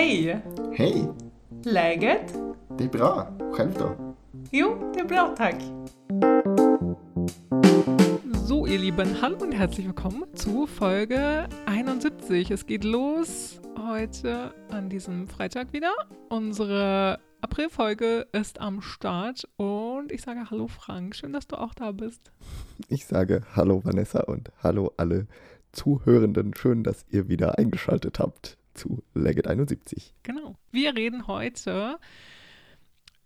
Hej! Hej! Läget? Det är bra. Själv då? Jo, det är bra tack. So, ihr Lieben, hallo und herzlich willkommen zu Folge 71. Es geht los heute an diesem Freitag wieder. Unsere Aprilfolge ist am Start und ich sage Hallo Frank, schön, dass du auch da bist. Ich sage Hallo Vanessa und Hallo alle Zuhörenden. Schön, dass ihr wieder eingeschaltet habt zu Legit 71. Genau. Wir reden heute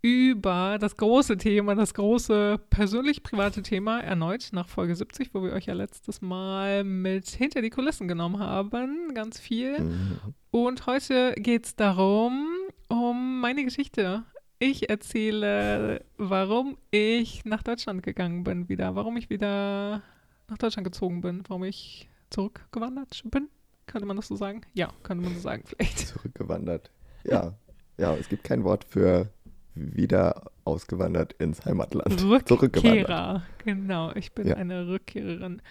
über das große Thema, das große persönlich-private Thema erneut nach Folge 70, wo wir euch ja letztes Mal mit hinter die Kulissen genommen haben, ganz viel. Mhm. Und heute geht es darum, um meine Geschichte. Ich erzähle, warum ich nach Deutschland gegangen bin wieder, warum ich wieder nach Deutschland gezogen bin, warum ich zurückgewandert bin. Könnte man das so sagen? Ja, könnte man so sagen, vielleicht. Zurückgewandert. Ja, ja, es gibt kein Wort für wieder ausgewandert ins Heimatland. Rückkehrer. Genau, ich bin Ja. eine Rückkehrerin.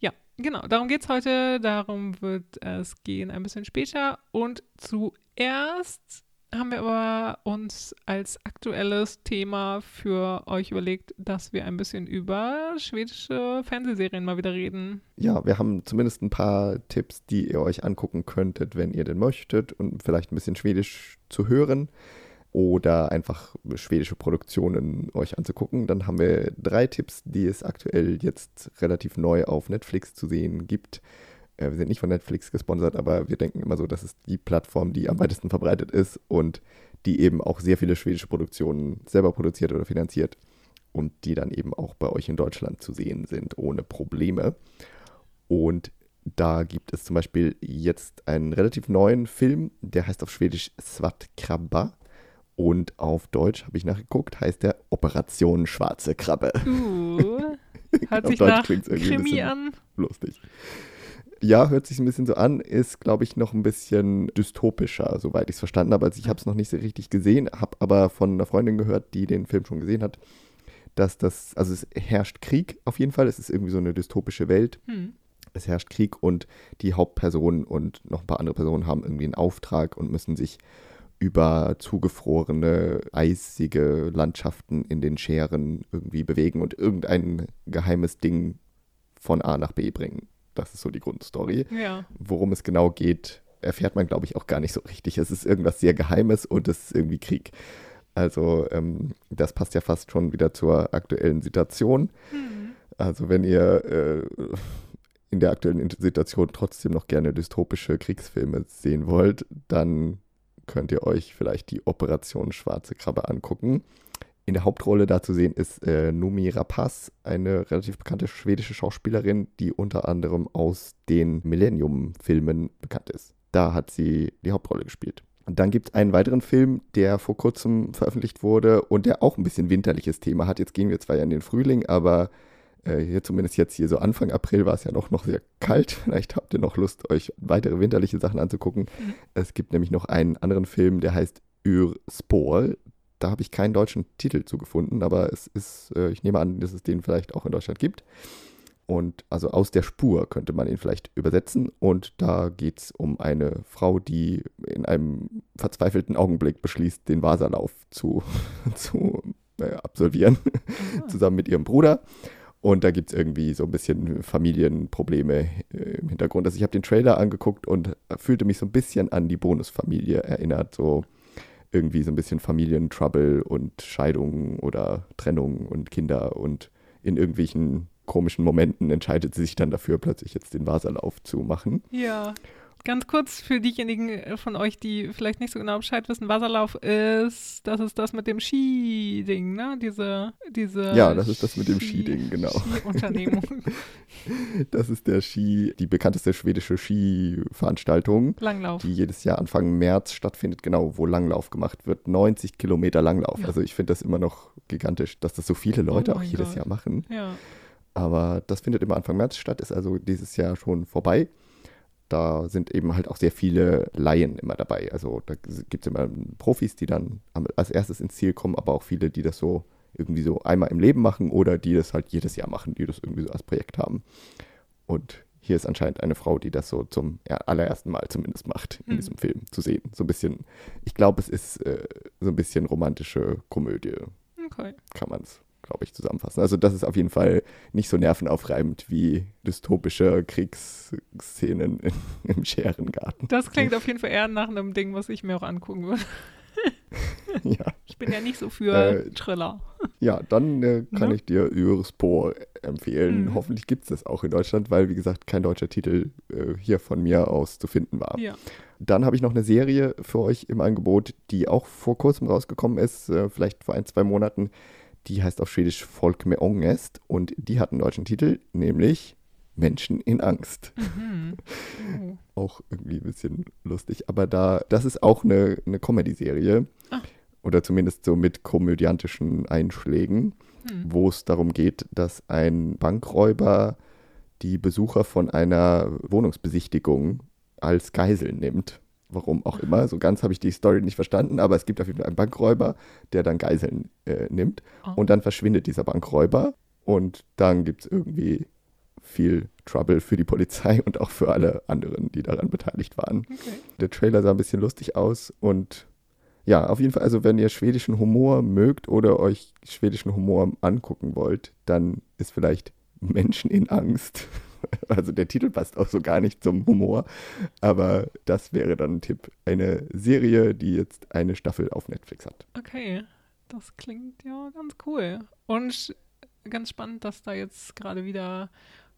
Ja, genau, darum geht es heute. Darum wird es gehen ein bisschen später. Und zuerst haben wir aber uns als aktuelles Thema für euch überlegt, dass wir ein bisschen über schwedische Fernsehserien mal wieder reden. Ja, wir haben zumindest ein paar Tipps, die ihr euch angucken könntet, wenn ihr denn möchtet und vielleicht ein bisschen Schwedisch zu hören oder einfach schwedische Produktionen euch anzugucken. Dann haben wir drei Tipps, die es aktuell jetzt relativ neu auf Netflix zu sehen gibt. Äh, Wir sind nicht von Netflix gesponsert, aber wir denken immer so, dass es die Plattform, die am weitesten verbreitet ist und die eben auch sehr viele schwedische Produktionen selber produziert oder finanziert und die dann eben auch bei euch in Deutschland zu sehen sind, ohne Probleme. Und da gibt es zum Beispiel jetzt einen relativ neuen Film, der heißt auf Schwedisch Svartkrabba und auf Deutsch, habe ich nachgeguckt, heißt der Operation Schwarze Krabbe. Uh, hört sich Deutsch nach Krimi an. Lustig. Ja, hört sich ein bisschen so an, ist, glaube ich, noch ein bisschen dystopischer, soweit ich es verstanden habe. Also ich habe es noch nicht so richtig gesehen, habe aber von einer Freundin gehört, die den Film schon gesehen hat, dass das, also es herrscht Krieg auf jeden Fall. Es ist irgendwie so eine dystopische Welt. Hm. Es herrscht Krieg und die Hauptperson und noch ein paar andere Personen haben irgendwie einen Auftrag und müssen sich über zugefrorene, eisige Landschaften in den Scheren irgendwie bewegen und irgendein geheimes Ding von A nach B bringen. Das ist so die Grundstory. Ja. Worum es genau geht, erfährt man, glaube ich, auch gar nicht so richtig. Es ist irgendwas sehr Geheimes und es ist irgendwie Krieg. Also ähm, das passt ja fast schon wieder zur aktuellen Situation. Hm. Also wenn ihr äh, in der aktuellen Situation trotzdem noch gerne dystopische Kriegsfilme sehen wollt, dann könnt ihr euch vielleicht die Operation Schwarze Krabbe angucken. In der Hauptrolle da zu sehen ist äh, Numi Rapaz, eine relativ bekannte schwedische Schauspielerin, die unter anderem aus den Millennium-Filmen bekannt ist. Da hat sie die Hauptrolle gespielt. Und dann gibt es einen weiteren Film, der vor kurzem veröffentlicht wurde und der auch ein bisschen winterliches Thema hat. Jetzt gehen wir zwar ja in den Frühling, aber äh, hier zumindest jetzt hier so Anfang April war es ja noch, noch sehr kalt. Vielleicht habt ihr noch Lust, euch weitere winterliche Sachen anzugucken. Mhm. Es gibt nämlich noch einen anderen Film, der heißt Ur Spor. Da habe ich keinen deutschen Titel zu gefunden, aber es ist, äh, ich nehme an, dass es den vielleicht auch in Deutschland gibt. Und also aus der Spur könnte man ihn vielleicht übersetzen. Und da geht es um eine Frau, die in einem verzweifelten Augenblick beschließt, den Wasserlauf zu, zu äh, absolvieren, Ah. zusammen mit ihrem Bruder. Und da gibt es irgendwie so ein bisschen Familienprobleme äh, im Hintergrund. Also ich habe den Trailer angeguckt und fühlte mich so ein bisschen an die Bonusfamilie erinnert. So irgendwie so ein bisschen Familientrouble und Scheidungen oder Trennung und Kinder und in irgendwelchen komischen Momenten entscheidet sie sich dann dafür, plötzlich jetzt den Wasserlauf zu machen. Ja. Ganz kurz für diejenigen äh, von euch, die vielleicht nicht so genau Bescheid wissen, Wasserlauf ist, das ist das mit dem Ski-Ding, ne? Diese, diese Ja, das ist das mit dem Skiding, genau. Ski-Unternehmung. Das ist der Ski, die bekannteste schwedische Skiveranstaltung, Langlauf. die jedes Jahr Anfang März stattfindet, genau, wo Langlauf gemacht wird. 90 Kilometer Langlauf. Ja. Also ich finde das immer noch gigantisch, dass das so viele Leute Oh auch jedes Gott. Jahr machen. Ja. Aber das findet immer Anfang März statt, ist also dieses Jahr schon vorbei. Da sind eben halt auch sehr viele Laien immer dabei. Also da gibt es immer Profis, die dann als erstes ins Ziel kommen, aber auch viele, die das so irgendwie so einmal im Leben machen oder die das halt jedes Jahr machen, die das irgendwie so als Projekt haben. Und hier ist anscheinend eine Frau, die das so zum allerersten Mal zumindest macht, in Mhm. diesem Film zu sehen. So ein bisschen, ich glaube, es ist äh, so ein bisschen romantische Komödie, Okay. kann man es, glaube ich, zusammenfassen. Also das ist auf jeden Fall nicht so nervenaufreibend wie dystopische Kriegsszenen in, im Scherengarten. Das klingt auf jeden Fall eher nach einem Ding, was ich mir auch angucken würde. ja. Ich bin ja nicht so für Äh, Thriller. Ja, dann äh, kann Ne? ich dir Ürspor empfehlen. Mhm. Hoffentlich gibt es das auch in Deutschland, weil, wie gesagt, kein deutscher Titel äh, hier von mir aus zu finden war. Ja. Dann habe ich noch eine Serie für euch im Angebot, die auch vor kurzem rausgekommen ist, äh, vielleicht vor ein, zwei Monaten. Die heißt auf Schwedisch Folk med Ångest und die hat einen deutschen Titel, nämlich Menschen in Angst. Mhm. Oh. Auch irgendwie ein bisschen lustig. Aber da, das ist auch eine, eine Comedy-Serie. Ah. Oder zumindest so mit komödiantischen Einschlägen, Hm. wo es darum geht, dass ein Bankräuber die Besucher von einer Wohnungsbesichtigung als Geisel nimmt. Warum auch immer. So ganz habe ich die Story nicht verstanden, aber es gibt auf jeden Fall einen Bankräuber, der dann Geiseln äh, nimmt. Oh. Und dann verschwindet dieser Bankräuber. Und dann gibt es irgendwie viel Trouble für die Polizei und auch für alle anderen, die daran beteiligt waren. Okay. Der Trailer sah ein bisschen lustig aus und ja, auf jeden Fall, also wenn ihr schwedischen Humor mögt oder euch schwedischen Humor angucken wollt, dann ist vielleicht Menschen in Angst. Also der Titel passt auch so gar nicht zum Humor, aber das wäre dann ein Tipp. Eine Serie, die jetzt eine Staffel auf Netflix hat. Okay, das klingt ja ganz cool. Und ganz spannend, dass da jetzt gerade wieder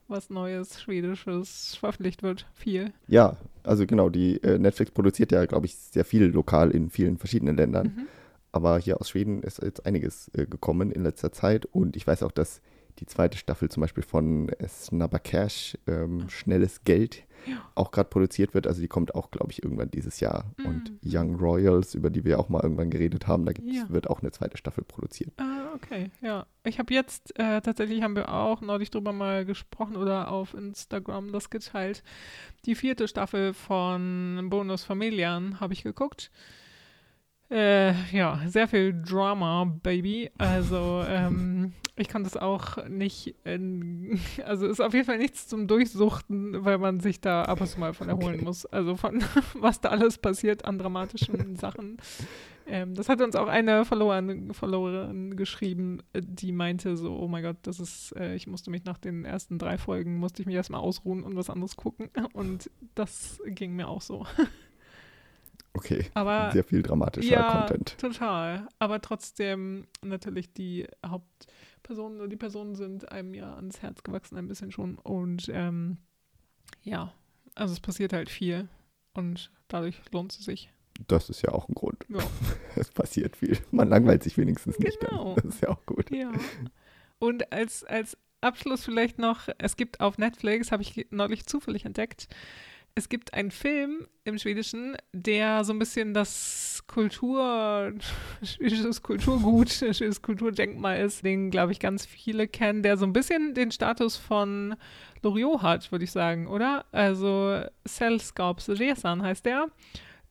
was Neues, Schwedisches veröffentlicht wird. Viel. Ja, also genau, die äh, Netflix produziert ja, glaube ich, sehr viel lokal in vielen verschiedenen Ländern. Mhm. Aber hier aus Schweden ist jetzt einiges äh, gekommen in letzter Zeit. Und ich weiß auch, dass die zweite Staffel zum Beispiel von Snabba Cash, ähm, Schnelles Geld, Ja. auch gerade produziert wird. Also die kommt auch, glaube ich, irgendwann dieses Jahr. Und Mhm. Young Royals, über die wir auch mal irgendwann geredet haben, da Ja. wird auch eine zweite Staffel produziert. Ah, okay, ja. Ich habe jetzt, äh, tatsächlich haben wir auch neulich drüber mal gesprochen oder auf Instagram das geteilt. Die vierte Staffel von Bonus Familian habe ich geguckt. Äh, ja, sehr viel Drama, Baby. Also, ähm, ich kann das auch nicht, in, also ist auf jeden Fall nichts zum Durchsuchten, weil man sich da ab und zu mal von erholen Okay. muss. Also von was da alles passiert an dramatischen Sachen. Ähm, das hat uns auch eine Followerin, Followerin geschrieben, die meinte so, oh mein Gott, das ist, äh, ich musste mich nach den ersten drei Folgen, musste ich mich erstmal ausruhen und was anderes gucken. Und das ging mir auch so. Okay, Aber sehr viel dramatischer ja, Content. total. Aber trotzdem natürlich die Hauptpersonen oder die Personen sind einem ja ans Herz gewachsen ein bisschen schon. Und ähm, ja, also es passiert halt viel und dadurch lohnt es sich. Das ist ja auch ein Grund. Ja. Es passiert viel. Man langweilt sich wenigstens nicht. Genau. Dann. Das ist ja auch gut. Ja. Und als, als Abschluss vielleicht noch, es gibt auf Netflix, habe ich neulich zufällig entdeckt, es gibt einen Film im Schwedischen, der so ein bisschen das Kultur, schwedisches Kulturgut, schwedisches Kulturdenkmal ist, den, glaube ich, ganz viele kennen, der so ein bisschen den Status von Loriot hat, würde ich sagen, oder? Also Sällskapsresan heißt der.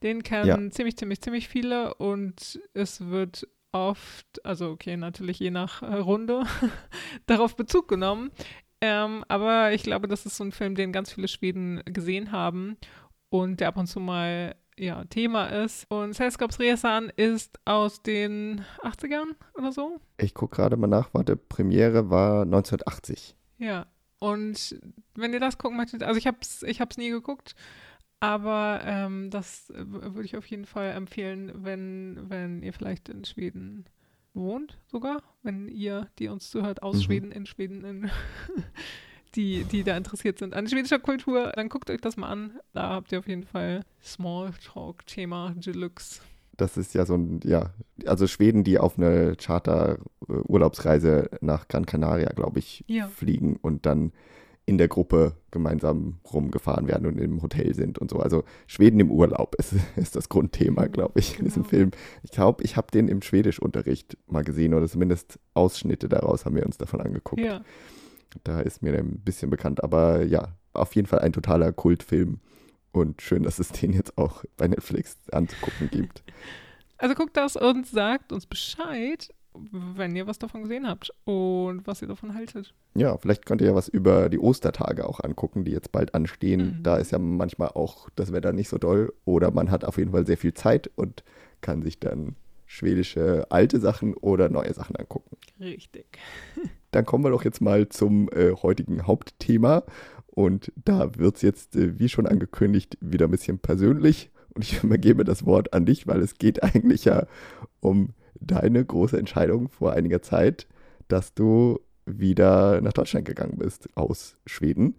Den kennen Ja. ziemlich, ziemlich, ziemlich viele und es wird oft, also okay, natürlich je nach äh, Runde, darauf Bezug genommen. Ähm, aber ich glaube, das ist so ein Film, den ganz viele Schweden gesehen haben und der ab und zu mal ja, Thema ist. Und Sällskapsresan ist aus den 80ern oder so. Ich gucke gerade mal nach. Warte, Premiere war 1980. Ja. Und wenn ihr das gucken möchtet, also ich habe es ich hab's nie geguckt, aber ähm, das würde ich auf jeden Fall empfehlen, wenn, wenn ihr vielleicht in Schweden wohnt, sogar, wenn ihr, die uns zuhört, aus Mhm. Schweden, in Schweden, in die, die da interessiert sind an schwedischer Kultur, dann guckt euch das mal an. Da habt ihr auf jeden Fall Smalltalk-Thema Deluxe. Das ist ja so ein, ja, also Schweden, die auf eine Charter-Urlaubsreise nach Gran Canaria, glaube ich, Ja. fliegen und dann in der Gruppe gemeinsam rumgefahren werden und im Hotel sind und so. Also Schweden im Urlaub ist, ist das Grundthema, glaube ich, in diesem Genau. Film. Ich glaube, ich habe den im Schwedischunterricht mal gesehen oder zumindest Ausschnitte daraus haben wir uns davon angeguckt. Ja. Da ist mir ein bisschen bekannt, aber ja, auf jeden Fall ein totaler Kultfilm. Und schön, dass es den jetzt auch bei Netflix anzugucken gibt. Also guckt das und sagt uns Bescheid, wenn ihr was davon gesehen habt und was ihr davon haltet. Ja, vielleicht könnt ihr ja was über die Ostertage auch angucken, die jetzt bald anstehen. Mhm. Da ist ja manchmal auch das Wetter nicht so doll oder man hat auf jeden Fall sehr viel Zeit und kann sich dann schwedische alte Sachen oder neue Sachen angucken. Richtig. Dann kommen wir doch jetzt mal zum äh, heutigen Hauptthema. Und da wird es jetzt, äh, wie schon angekündigt, wieder ein bisschen persönlich. Und ich übergebe das Wort an dich, weil es geht eigentlich ja um deine große Entscheidung vor einiger Zeit, dass du wieder nach Deutschland gegangen bist aus Schweden.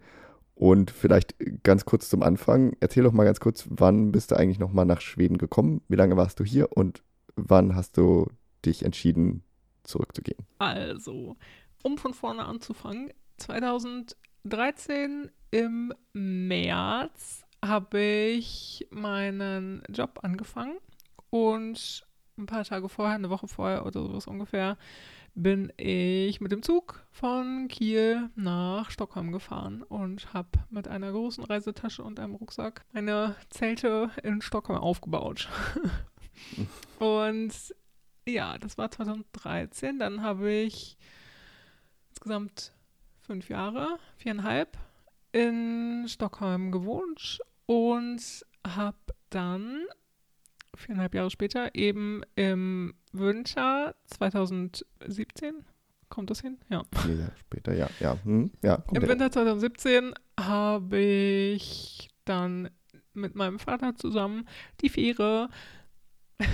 Und vielleicht ganz kurz zum Anfang, erzähl doch mal ganz kurz, wann bist du eigentlich nochmal nach Schweden gekommen? Wie lange warst du hier und wann hast du dich entschieden, zurückzugehen? Also, um von vorne anzufangen, 2013 im März habe ich meinen Job angefangen und ein paar Tage vorher, eine Woche vorher oder sowas ungefähr, bin ich mit dem Zug von Kiel nach Stockholm gefahren und habe mit einer großen Reisetasche und einem Rucksack meine Zelte in Stockholm aufgebaut. und ja, das war 2013. Dann habe ich insgesamt fünf Jahre, viereinhalb, in Stockholm gewohnt und habe dann viereinhalb Jahre später eben im Winter 2017, kommt das hin? Ja. Vier Jahre später, ja, ja, hm, ja. Im her. Winter 2017 habe ich dann mit meinem Vater zusammen die Fähre.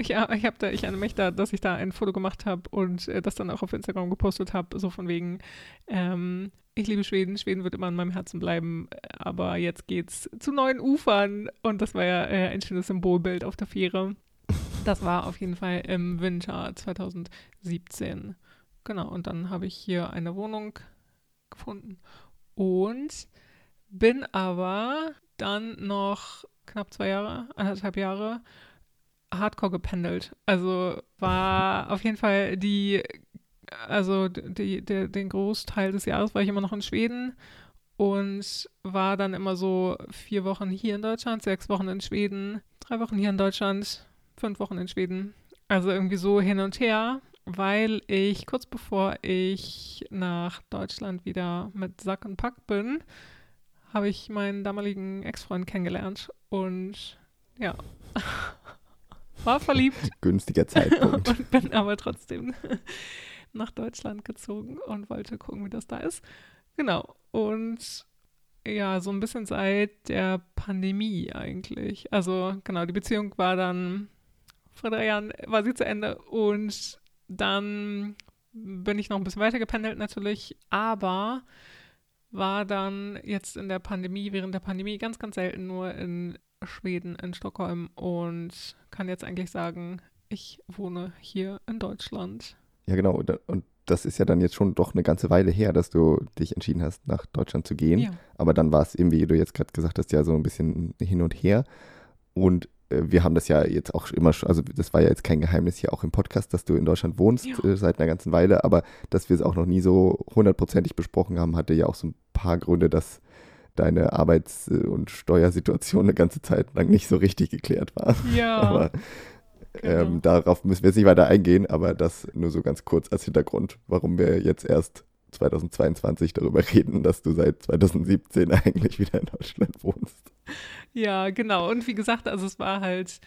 Ja, ich habe da, ich erinnere mich da, dass ich da ein Foto gemacht habe und äh, das dann auch auf Instagram gepostet habe, so von wegen, ähm, ich liebe Schweden, Schweden wird immer in meinem Herzen bleiben, aber jetzt geht's zu neuen Ufern und das war ja äh, ein schönes Symbolbild auf der Fähre. Das war auf jeden Fall im Winter 2017. Genau, und dann habe ich hier eine Wohnung gefunden und bin aber dann noch knapp zwei Jahre, anderthalb Jahre hardcore gependelt. Also war auf jeden Fall die, also die, die, den Großteil des Jahres war ich immer noch in Schweden und war dann immer so vier Wochen hier in Deutschland, sechs Wochen in Schweden, drei Wochen hier in Deutschland, fünf Wochen in Schweden. Also irgendwie so hin und her, weil ich kurz bevor ich nach Deutschland wieder mit Sack und Pack bin, habe ich meinen damaligen Ex-Freund kennengelernt und ja, war verliebt Günstiger Zeitpunkt. und bin aber trotzdem nach Deutschland gezogen und wollte gucken, wie das da ist. Genau. Und ja, so ein bisschen seit der Pandemie eigentlich. Also genau, die Beziehung war dann vor drei Jahren war sie zu Ende und dann bin ich noch ein bisschen weiter gependelt natürlich, aber war dann jetzt in der Pandemie, während der Pandemie ganz, ganz selten nur in Schweden, in Stockholm und kann jetzt eigentlich sagen, ich wohne hier in Deutschland. Ja, genau. Und- das ist ja dann jetzt schon doch eine ganze Weile her, dass du dich entschieden hast, nach Deutschland zu gehen. Ja. Aber dann war es eben, wie du jetzt gerade gesagt hast, ja so ein bisschen hin und her. Und äh, wir haben das ja jetzt auch immer, schon- also das war ja jetzt kein Geheimnis hier auch im Podcast, dass du in Deutschland wohnst Ja. äh, seit einer ganzen Weile. Aber dass wir es auch noch nie so hundertprozentig besprochen haben, hatte ja auch so ein paar Gründe, dass deine Arbeits- äh, und Steuersituation eine ganze Zeit lang nicht so richtig geklärt war. Ja, Aber genau. ähm, darauf müssen wir jetzt nicht weiter eingehen, aber das nur so ganz kurz als Hintergrund, warum wir jetzt erst 2022 darüber reden, dass du seit 2017 eigentlich wieder in Deutschland wohnst. Ja, genau. Und wie gesagt, also es war halt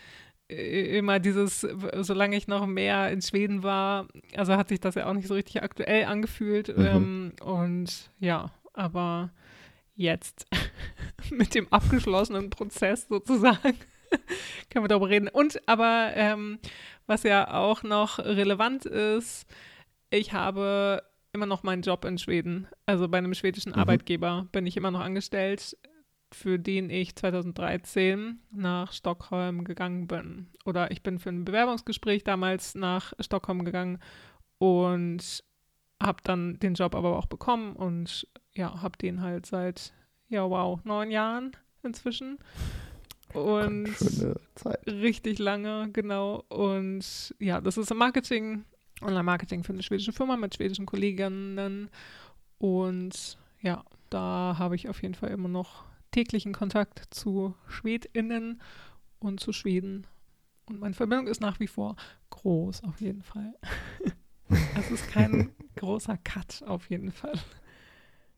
äh, immer dieses, solange ich noch mehr in Schweden war, also hat sich das ja auch nicht so richtig aktuell angefühlt. Mhm. Ähm, und ja, aber jetzt mit dem abgeschlossenen Prozess sozusagen können wir darüber reden. Und aber ähm, was ja auch noch relevant ist, ich habe immer noch meinen Job in Schweden. Also bei einem schwedischen Mhm. Arbeitgeber bin ich immer noch angestellt, für den ich 2013 nach Stockholm gegangen bin. Oder ich bin für ein Bewerbungsgespräch damals nach Stockholm gegangen und habe dann den Job aber auch bekommen und ja, habe den halt seit, ja wow, neun Jahren inzwischen. Und Schöne Zeit. richtig lange, genau. Und ja, das ist im Marketing, Online-Marketing für eine schwedische Firma mit schwedischen Kolleginnen. Und ja, da habe ich auf jeden Fall immer noch täglichen Kontakt zu SchwedInnen und zu Schweden. Und meine Verbindung ist nach wie vor groß auf jeden Fall. es ist kein großer Cut auf jeden Fall.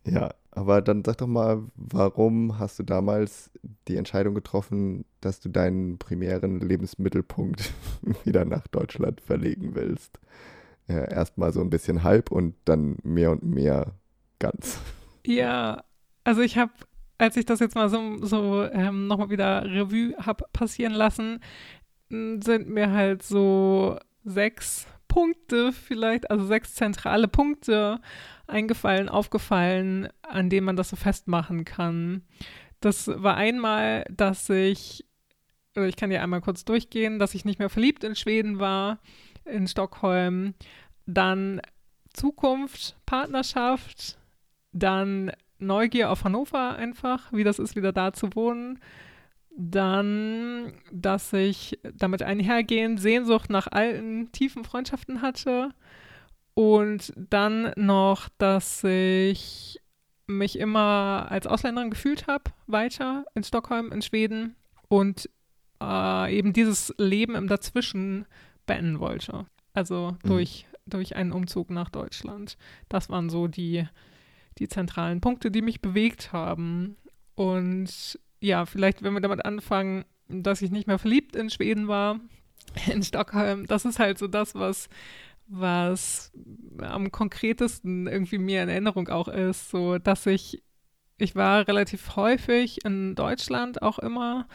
Ja, aber dann sag doch mal, warum hast du damals die Entscheidung getroffen, dass du deinen primären Lebensmittelpunkt wieder nach Deutschland verlegen willst? Ja, Erstmal so ein bisschen halb und dann mehr und mehr ganz. Ja, also ich habe, als ich das jetzt mal so, so ähm, nochmal wieder Revue habe passieren lassen, sind mir halt so sechs Punkte vielleicht, also sechs zentrale Punkte eingefallen, aufgefallen, an denen man das so festmachen kann. Das war einmal, dass ich, ich kann ja einmal kurz durchgehen, dass ich nicht mehr verliebt in Schweden war, in Stockholm. Dann Zukunft, Partnerschaft, dann Neugier auf Hannover einfach, wie das ist, wieder da zu wohnen. Dann, dass ich damit einhergehend Sehnsucht nach alten, tiefen Freundschaften hatte. Und dann noch, dass ich mich immer als Ausländerin gefühlt habe, weiter in Stockholm, in Schweden. Und äh, eben dieses Leben im Dazwischen beenden wollte. Also mhm. durch, durch einen Umzug nach Deutschland. Das waren so die, die zentralen Punkte, die mich bewegt haben. Und ja, vielleicht, wenn wir damit anfangen, dass ich nicht mehr verliebt in Schweden war, in Stockholm, das ist halt so das, was, was am konkretesten irgendwie mir in Erinnerung auch ist, so dass ich, ich war relativ häufig in Deutschland auch immer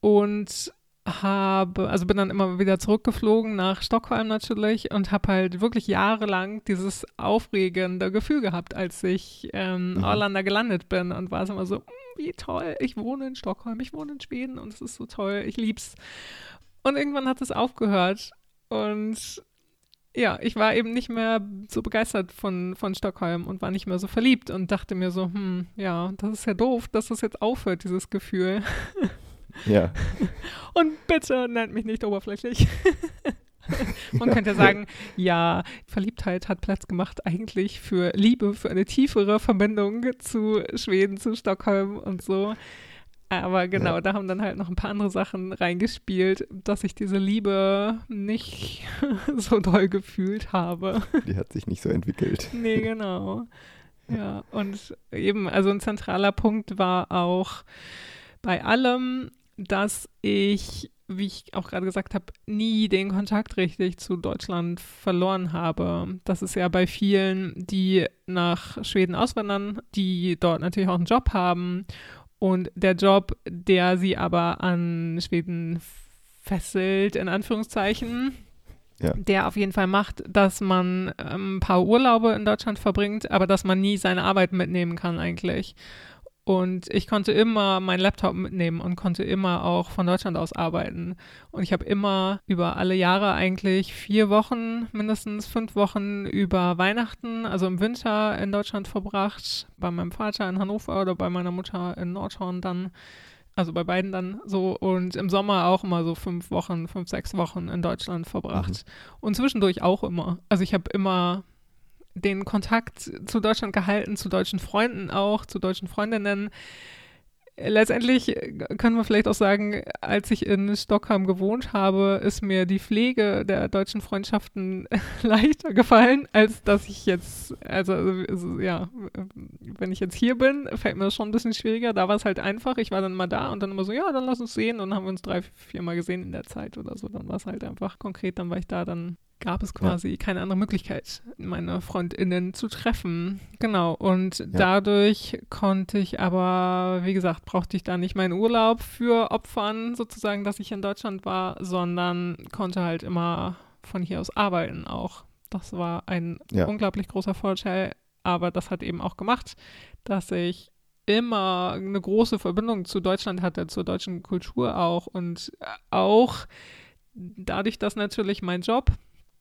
und habe, also bin dann immer wieder zurückgeflogen nach Stockholm natürlich und habe halt wirklich jahrelang dieses aufregende Gefühl gehabt, als ich ähm, mhm. Orlando gelandet bin und war es immer so, hm, wie toll, ich wohne in Stockholm, ich wohne in Schweden und es ist so toll, ich lieb's. Und irgendwann hat es aufgehört und ja, ich war eben nicht mehr so begeistert von, von Stockholm und war nicht mehr so verliebt und dachte mir so, hm, ja, das ist ja doof, dass das jetzt aufhört, dieses Gefühl. Ja. Und bitte nennt mich nicht oberflächlich. Man könnte sagen, ja, Verliebtheit hat Platz gemacht eigentlich für Liebe, für eine tiefere Verbindung zu Schweden, zu Stockholm und so. Aber genau, ja. da haben dann halt noch ein paar andere Sachen reingespielt, dass ich diese Liebe nicht so doll gefühlt habe. Die hat sich nicht so entwickelt. Nee, genau. Ja, und eben, also ein zentraler Punkt war auch bei allem, dass ich, wie ich auch gerade gesagt habe, nie den Kontakt richtig zu Deutschland verloren habe. Das ist ja bei vielen, die nach Schweden auswandern, die dort natürlich auch einen Job haben und der Job, der sie aber an Schweden fesselt, in Anführungszeichen, ja. der auf jeden Fall macht, dass man ähm, ein paar Urlaube in Deutschland verbringt, aber dass man nie seine Arbeit mitnehmen kann eigentlich. Und ich konnte immer meinen Laptop mitnehmen und konnte immer auch von Deutschland aus arbeiten. Und ich habe immer über alle Jahre eigentlich vier Wochen, mindestens fünf Wochen über Weihnachten, also im Winter in Deutschland verbracht. Bei meinem Vater in Hannover oder bei meiner Mutter in Nordhorn dann. Also bei beiden dann so. Und im Sommer auch immer so fünf Wochen, fünf, sechs Wochen in Deutschland verbracht. Mhm. Und zwischendurch auch immer. Also ich habe immer den Kontakt zu Deutschland gehalten, zu deutschen Freunden auch, zu deutschen Freundinnen. Letztendlich können wir vielleicht auch sagen, als ich in Stockholm gewohnt habe, ist mir die Pflege der deutschen Freundschaften leichter gefallen, als dass ich jetzt, also, also, ja, wenn ich jetzt hier bin, fällt mir das schon ein bisschen schwieriger. Da war es halt einfach. Ich war dann mal da und dann immer so, ja, dann lass uns sehen. Und dann haben wir uns drei, vier Mal gesehen in der Zeit oder so. Dann war es halt einfach konkret. Dann war ich da, dann gab es quasi ja. keine andere Möglichkeit, meine FreundInnen zu treffen. Genau. Und ja. dadurch konnte ich aber, wie gesagt, brauchte ich da nicht meinen Urlaub für opfern, sozusagen, dass ich in Deutschland war, sondern konnte halt immer von hier aus arbeiten auch. Das war ein ja. unglaublich großer Vorteil. Aber das hat eben auch gemacht, dass ich immer eine große Verbindung zu Deutschland hatte, zur deutschen Kultur auch und auch dadurch, dass natürlich mein Job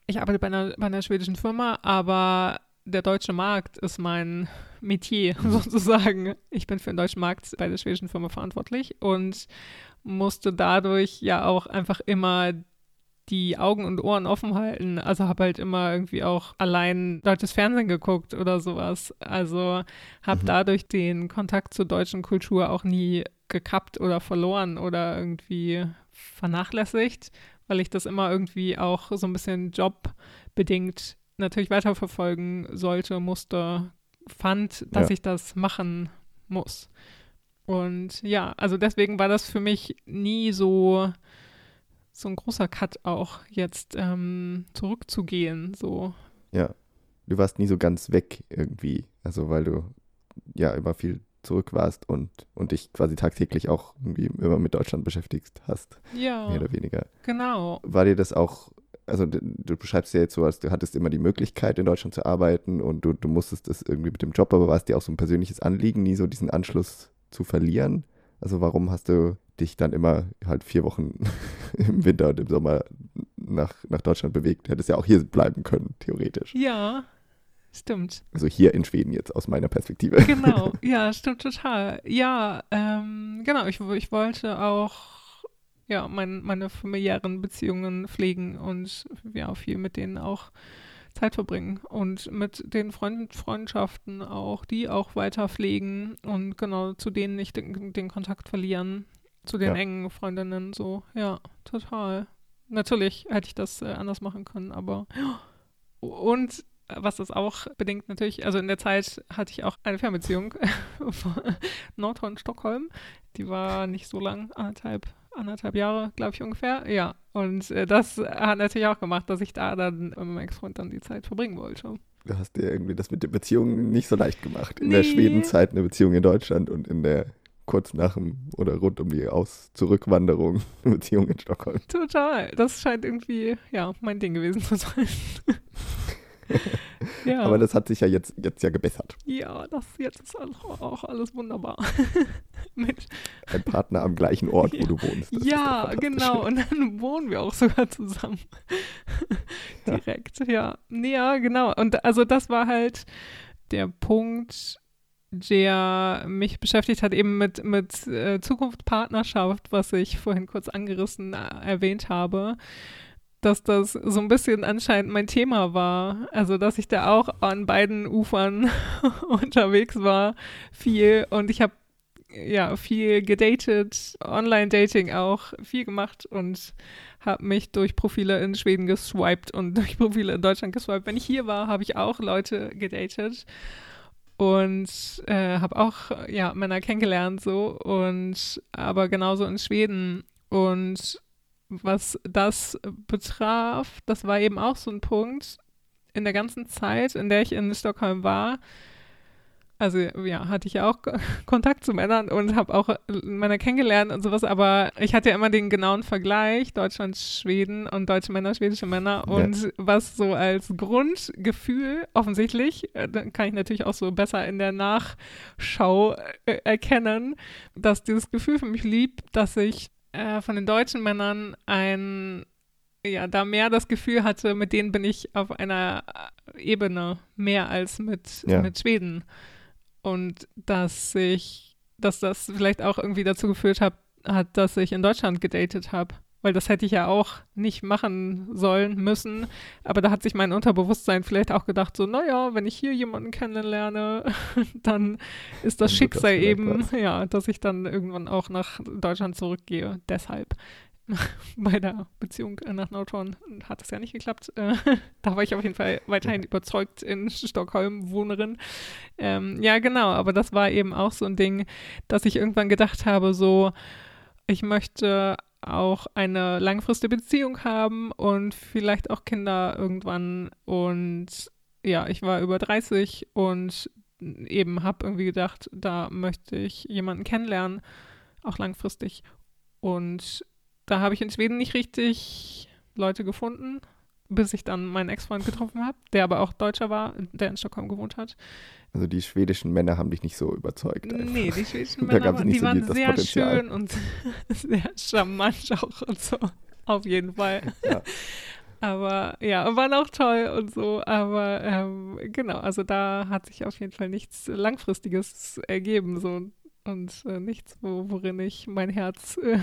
ich arbeite bei einer, bei einer schwedischen Firma, aber der deutsche Markt ist mein Metier sozusagen. Ich bin für den deutschen Markt bei der schwedischen Firma verantwortlich und musste dadurch ja auch einfach immer die Augen und Ohren offen halten. Also habe halt immer irgendwie auch allein deutsches Fernsehen geguckt oder sowas. Also habe mhm. dadurch den Kontakt zur deutschen Kultur auch nie gekappt oder verloren oder irgendwie vernachlässigt, weil ich das immer irgendwie auch so ein bisschen jobbedingt natürlich weiterverfolgen sollte, musste, fand, dass Ja. ich das machen muss. Und ja, also deswegen war das für mich nie so, so ein großer Cut auch jetzt ähm, zurückzugehen. So, Ja. Du warst nie so ganz weg irgendwie. Also weil du ja immer viel zurück warst und, und dich quasi tagtäglich auch irgendwie immer mit Deutschland beschäftigt hast, ja, mehr oder weniger. genau. War dir das auch, also du beschreibst ja jetzt so, als du hattest immer die Möglichkeit, in Deutschland zu arbeiten und du, du musstest das irgendwie mit dem Job, aber war es dir auch so ein persönliches Anliegen, nie so diesen Anschluss zu verlieren? Also warum hast du dich dann immer halt vier Wochen im Winter und im Sommer nach, nach Deutschland bewegt? Du hättest ja auch hier bleiben können, theoretisch. Ja, stimmt. Also hier in Schweden jetzt aus meiner Perspektive. Genau, ja, stimmt total. Ja, ähm, genau, ich, ich wollte auch ja, mein, meine familiären Beziehungen pflegen und ja, viel mit denen auch Zeit verbringen und mit den Freund Freundschaften auch, die auch weiter pflegen und genau zu denen nicht den, den Kontakt verlieren, zu den Ja. engen Freundinnen so, ja, total. Natürlich hätte ich das äh, anders machen können, aber und was das auch bedingt natürlich, also in der Zeit hatte ich auch eine Fernbeziehung von Nordhorn, Stockholm. Die war nicht so lang, anderthalb, anderthalb Jahre, glaube ich ungefähr. Ja, und äh, das hat natürlich auch gemacht, dass ich da dann mit meinem Ex-Freund dann die Zeit verbringen wollte. Du hast dir irgendwie das mit den Beziehungen nicht so leicht gemacht. In der Nee. Schwedenzeit eine Beziehung in Deutschland und in der kurz nach dem oder rund um die Aus-Zurückwanderung eine Beziehung in Stockholm. Total. Das scheint irgendwie, ja, mein Ding gewesen zu sein. ja. Aber das hat sich ja jetzt, jetzt ja gebessert. ja, das jetzt ist auch, auch alles wunderbar. Mit Ein Partner am gleichen Ort, wo du wohnst. Das ja, genau. Und dann wohnen wir auch sogar zusammen. Ja. Direkt, ja. Nee, ja, genau. Und also das war halt der Punkt, der mich beschäftigt hat, eben mit, mit äh, Zukunftspartnerschaft, was ich vorhin kurz angerissen äh, erwähnt habe. Dass das so ein bisschen anscheinend mein Thema war. Also, dass ich da auch an beiden Ufern unterwegs war, viel. Und ich habe ja, viel gedatet, Online-Dating auch, viel gemacht und habe mich durch Profile in Schweden geswiped und durch Profile in Deutschland geswiped. Wenn ich hier war, habe ich auch Leute gedatet und äh, habe auch ja Männer kennengelernt so und aber genauso in Schweden und was das betraf, das war eben auch so ein Punkt in der ganzen Zeit, in der ich in Stockholm war, also ja, hatte ich ja auch Kontakt zu Männern und habe auch Männer kennengelernt und sowas, aber ich hatte ja immer den genauen Vergleich Deutschland, Schweden und deutsche Männer, schwedische Männer Ja. und was so als Grundgefühl offensichtlich, äh, dann kann ich natürlich auch so besser in der Nachschau äh, erkennen, dass dieses Gefühl für mich lieb, dass ich äh, von den deutschen Männern ein ja, da mehr das Gefühl hatte, mit denen bin ich auf einer äh, Ebene mehr als mit, Ja. mit Schweden. Und dass ich, dass das vielleicht auch irgendwie dazu geführt hat, hat, dass ich in Deutschland gedatet habe. Weil das hätte ich ja auch nicht machen sollen, müssen. Aber da hat sich mein Unterbewusstsein vielleicht auch gedacht, so, naja, wenn ich hier jemanden kennenlerne, dann ist das Dann das Schicksal vielleicht eben, was. ja, dass ich dann irgendwann auch nach Deutschland zurückgehe. Deshalb. Bei der Beziehung nach Nordhorn hat es ja nicht geklappt. Äh, da war ich auf jeden Fall weiterhin überzeugt in Stockholm Wohnerin. Ähm, ja, genau, aber das war eben auch so ein Ding, dass ich irgendwann gedacht habe, so, ich möchte auch eine langfristige Beziehung haben und vielleicht auch Kinder irgendwann. Und ja, ich war über 30 und eben habe irgendwie gedacht, da möchte ich jemanden kennenlernen, auch langfristig. Und da habe ich in Schweden nicht richtig Leute gefunden, bis ich dann meinen Ex-Freund getroffen habe, der aber auch Deutscher war, der in Stockholm gewohnt hat. Also die schwedischen Männer haben dich nicht so überzeugt. einfach. Nee, die schwedischen Männer, waren- die so waren sehr Potenzial. schön und sehr charmant auch und so. Auf jeden Fall. Ja. Aber ja, waren auch toll und so. Aber ähm, genau, also da hat sich auf jeden Fall nichts Langfristiges ergeben. So. Und äh, nichts, wo, worin ich mein Herz äh,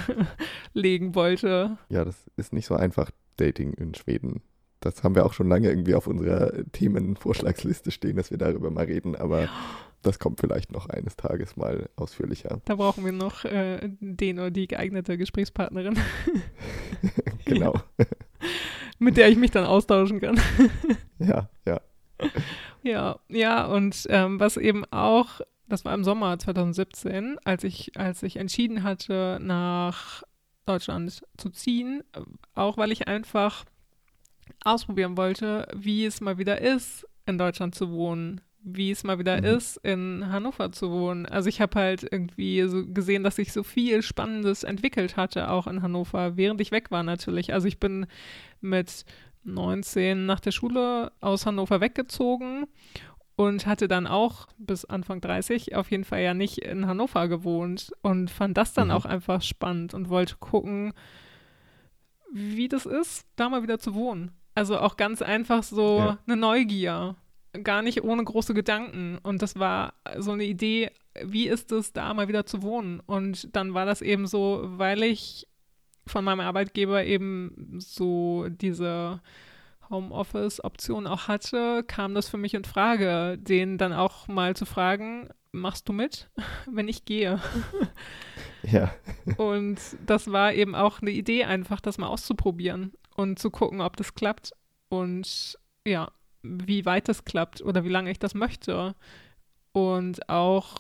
legen wollte. Ja, das ist nicht so einfach, Dating in Schweden. Das haben wir auch schon lange irgendwie auf unserer Themenvorschlagsliste stehen, dass wir darüber mal reden, aber das kommt vielleicht noch eines Tages mal ausführlicher. Da brauchen wir noch äh, den oder die geeignete Gesprächspartnerin. genau. Mit der ich mich dann austauschen kann. ja, ja. Ja, ja, und ähm, was eben auch, das war im Sommer 2017, als ich, als ich entschieden hatte, nach Deutschland zu ziehen, auch weil ich einfach ausprobieren wollte, wie es mal wieder ist, in Deutschland zu wohnen, wie es mal wieder mhm. ist, in Hannover zu wohnen. Also ich habe halt irgendwie so gesehen, dass sich so viel Spannendes entwickelt hatte, auch in Hannover, während ich weg war natürlich. Also ich bin mit 19 nach der Schule aus Hannover weggezogen und hatte dann auch bis Anfang 30 auf jeden Fall ja nicht in Hannover gewohnt und fand das dann mhm. auch einfach spannend und wollte gucken, wie das ist, da mal wieder zu wohnen. Also auch ganz einfach so ja. eine Neugier, gar nicht ohne große Gedanken. Und das war so eine Idee, wie ist es, da mal wieder zu wohnen? Und dann war das eben so, weil ich von meinem Arbeitgeber eben so diese Homeoffice-Option auch hatte, kam das für mich in Frage, den dann auch mal zu fragen, machst du mit, wenn ich gehe? Ja. Und das war eben auch eine Idee, einfach das mal auszuprobieren und zu gucken, ob das klappt und ja, wie weit das klappt oder wie lange ich das möchte und auch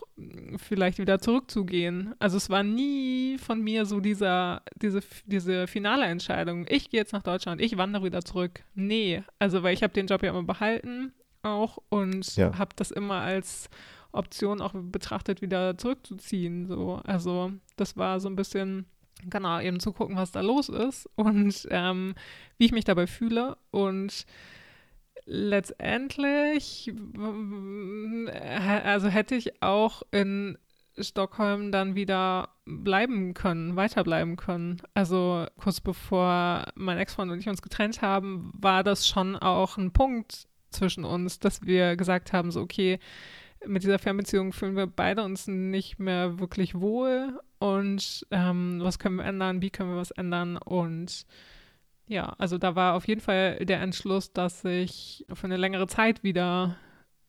vielleicht wieder zurückzugehen. Also es war nie von mir so dieser, diese, diese finale Entscheidung, ich gehe jetzt nach Deutschland, ich wandere wieder zurück. Nee, also weil ich habe den Job ja immer behalten auch und ja. habe das immer als Option auch betrachtet, wieder zurückzuziehen. So. Also das war so ein bisschen, genau, eben zu gucken, was da los ist und ähm, wie ich mich dabei fühle und letztendlich, also hätte ich auch in Stockholm dann wieder bleiben können, weiterbleiben können. Also kurz bevor mein Ex-Freund und ich uns getrennt haben, war das schon auch ein Punkt zwischen uns, dass wir gesagt haben, so okay, mit dieser Fernbeziehung fühlen wir beide uns nicht mehr wirklich wohl und ähm, was können wir ändern, wie können wir was ändern und ja, also da war auf jeden Fall der Entschluss, dass ich für eine längere Zeit wieder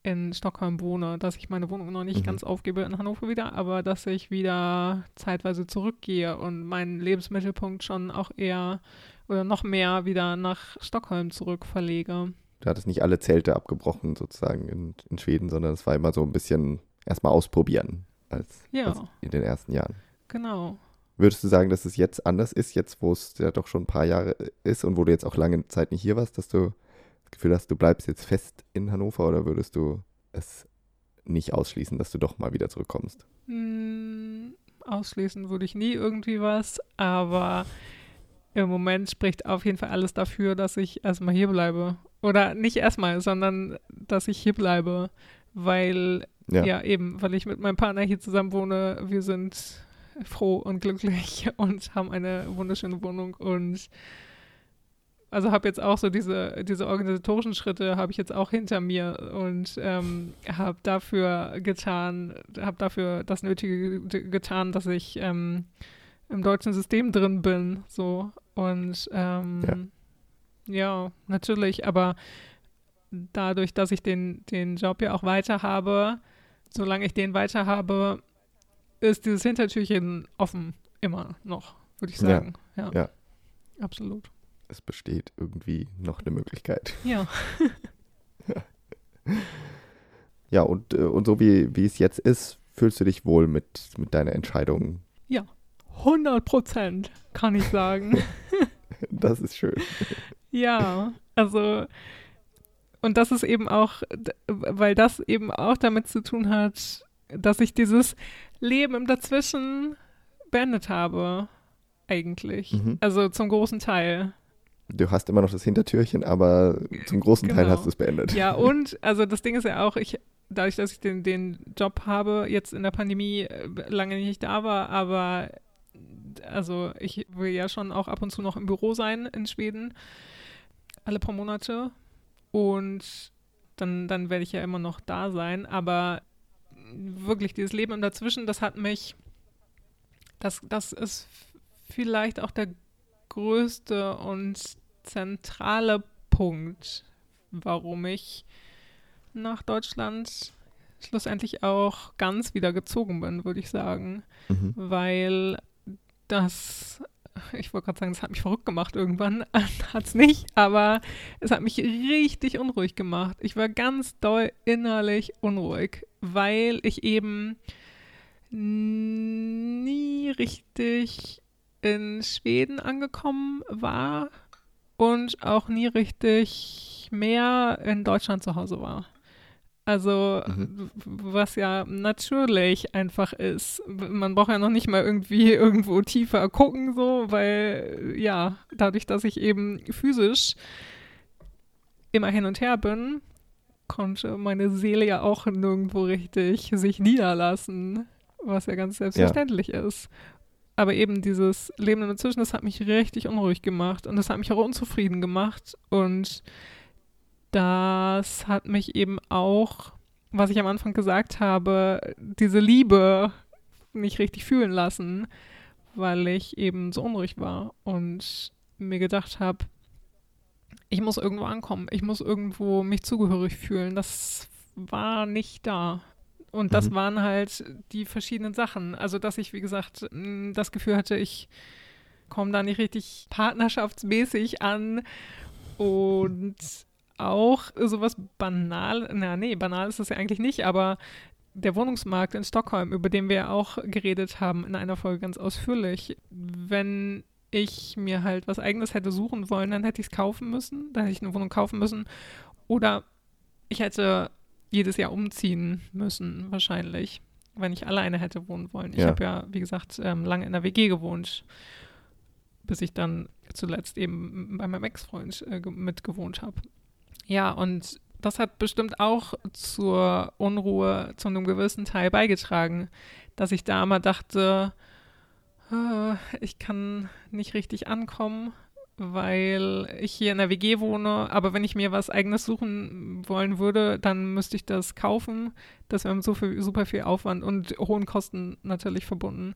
in Stockholm wohne, dass ich meine Wohnung noch nicht mhm. ganz aufgebe in Hannover wieder, aber dass ich wieder zeitweise zurückgehe und meinen Lebensmittelpunkt schon auch eher oder noch mehr wieder nach Stockholm zurück verlege. Du hattest nicht alle Zelte abgebrochen sozusagen in, in Schweden, sondern es war immer so ein bisschen erstmal ausprobieren als, ja. als in den ersten Jahren. Genau. Würdest du sagen, dass es jetzt anders ist, jetzt wo es ja doch schon ein paar Jahre ist und wo du jetzt auch lange Zeit nicht hier warst, dass du das Gefühl hast, du bleibst jetzt fest in Hannover oder würdest du es nicht ausschließen, dass du doch mal wieder zurückkommst? Mm, ausschließen würde ich nie irgendwie was, aber im Moment spricht auf jeden Fall alles dafür, dass ich erstmal hier bleibe. Oder nicht erstmal, sondern dass ich hier bleibe, weil ja. ja eben, weil ich mit meinem Partner hier zusammen wohne. Wir sind froh und glücklich und haben eine wunderschöne Wohnung und also habe jetzt auch so diese, diese organisatorischen Schritte habe ich jetzt auch hinter mir und ähm, habe dafür getan, habe dafür das Nötige getan, dass ich ähm, im deutschen System drin bin, so und ähm, ja. Ja. natürlich, aber dadurch, dass ich den, den Job ja auch weiter habe, solange ich den weiter habe, ist dieses Hintertürchen offen, immer noch, würde ich sagen. Ja, ja. ja. Absolut. Es besteht irgendwie noch eine Möglichkeit. Ja. ja. ja, und, äh, und so wie, wie es jetzt ist, fühlst du dich wohl mit, mit deiner Entscheidung? Ja, 100 Prozent, kann ich sagen. das ist schön. Ja, also und das ist eben auch, weil das eben auch damit zu tun hat, dass ich dieses Leben im Dazwischen beendet habe, eigentlich. Mhm. Also zum großen Teil. Du hast immer noch das Hintertürchen, aber zum großen genau. Teil hast du es beendet. Ja, und also das Ding ist ja auch, ich, dadurch, dass ich den, den Job habe, jetzt in der Pandemie äh, lange nicht da war, aber also ich will ja schon auch ab und zu noch im Büro sein in Schweden, alle paar Monate. Und dann, dann werde ich ja immer noch da sein. Aber wirklich dieses Leben im Dazwischen, das hat mich, das, das ist vielleicht auch der größte und zentrale Punkt, warum ich nach Deutschland schlussendlich auch ganz wieder gezogen bin, würde ich sagen. Mhm. Weil das, ich wollte gerade sagen, das hat mich verrückt gemacht irgendwann. hat es nicht, aber es hat mich richtig unruhig gemacht. Ich war ganz doll innerlich unruhig, weil ich eben nie richtig in Schweden angekommen war und auch nie richtig mehr in Deutschland zu Hause war. Also, Mhm. was ja natürlich einfach ist. Man braucht ja noch nicht mal irgendwie irgendwo tiefer gucken, so, weil ja, dadurch, dass ich eben physisch immer hin und her bin, konnte meine Seele ja auch nirgendwo richtig sich niederlassen, was ja ganz selbstverständlich ist. Aber eben dieses Leben dazwischen, das hat mich richtig unruhig gemacht und das hat mich auch unzufrieden gemacht und das hat mich eben auch, was ich am Anfang gesagt habe, diese Liebe nicht richtig fühlen lassen, weil ich eben so unruhig war und mir gedacht habe, ich muss irgendwo ankommen, ich muss irgendwo mich zugehörig fühlen. Das war nicht da. Und das Mhm. waren halt die verschiedenen Sachen. Also, dass ich, wie gesagt, das Gefühl hatte, ich komme da nicht richtig partnerschaftsmäßig an und auch sowas banal, na nee, banal ist das ja eigentlich nicht, aber der Wohnungsmarkt in Stockholm, über den wir ja auch geredet haben in einer Folge ganz ausführlich, wenn ich mir halt was eigenes hätte suchen wollen, dann hätte ich es kaufen müssen, dann hätte ich eine Wohnung kaufen müssen oder ich hätte jedes Jahr umziehen müssen, wahrscheinlich, wenn ich alleine hätte wohnen wollen. Ich Ja. habe ja, wie gesagt, ähm, lange in der WG gewohnt, bis ich dann zuletzt eben bei meinem Ex-Freund äh, ge- mitgewohnt habe. Ja, und das hat bestimmt auch zur Unruhe zu einem gewissen Teil beigetragen, dass ich da mal dachte, äh, ich kann nicht richtig ankommen, weil ich hier in der WG wohne, aber wenn ich mir was eigenes suchen wollen würde, dann müsste ich das kaufen. Das wäre mit so viel, super viel Aufwand und hohen Kosten natürlich verbunden.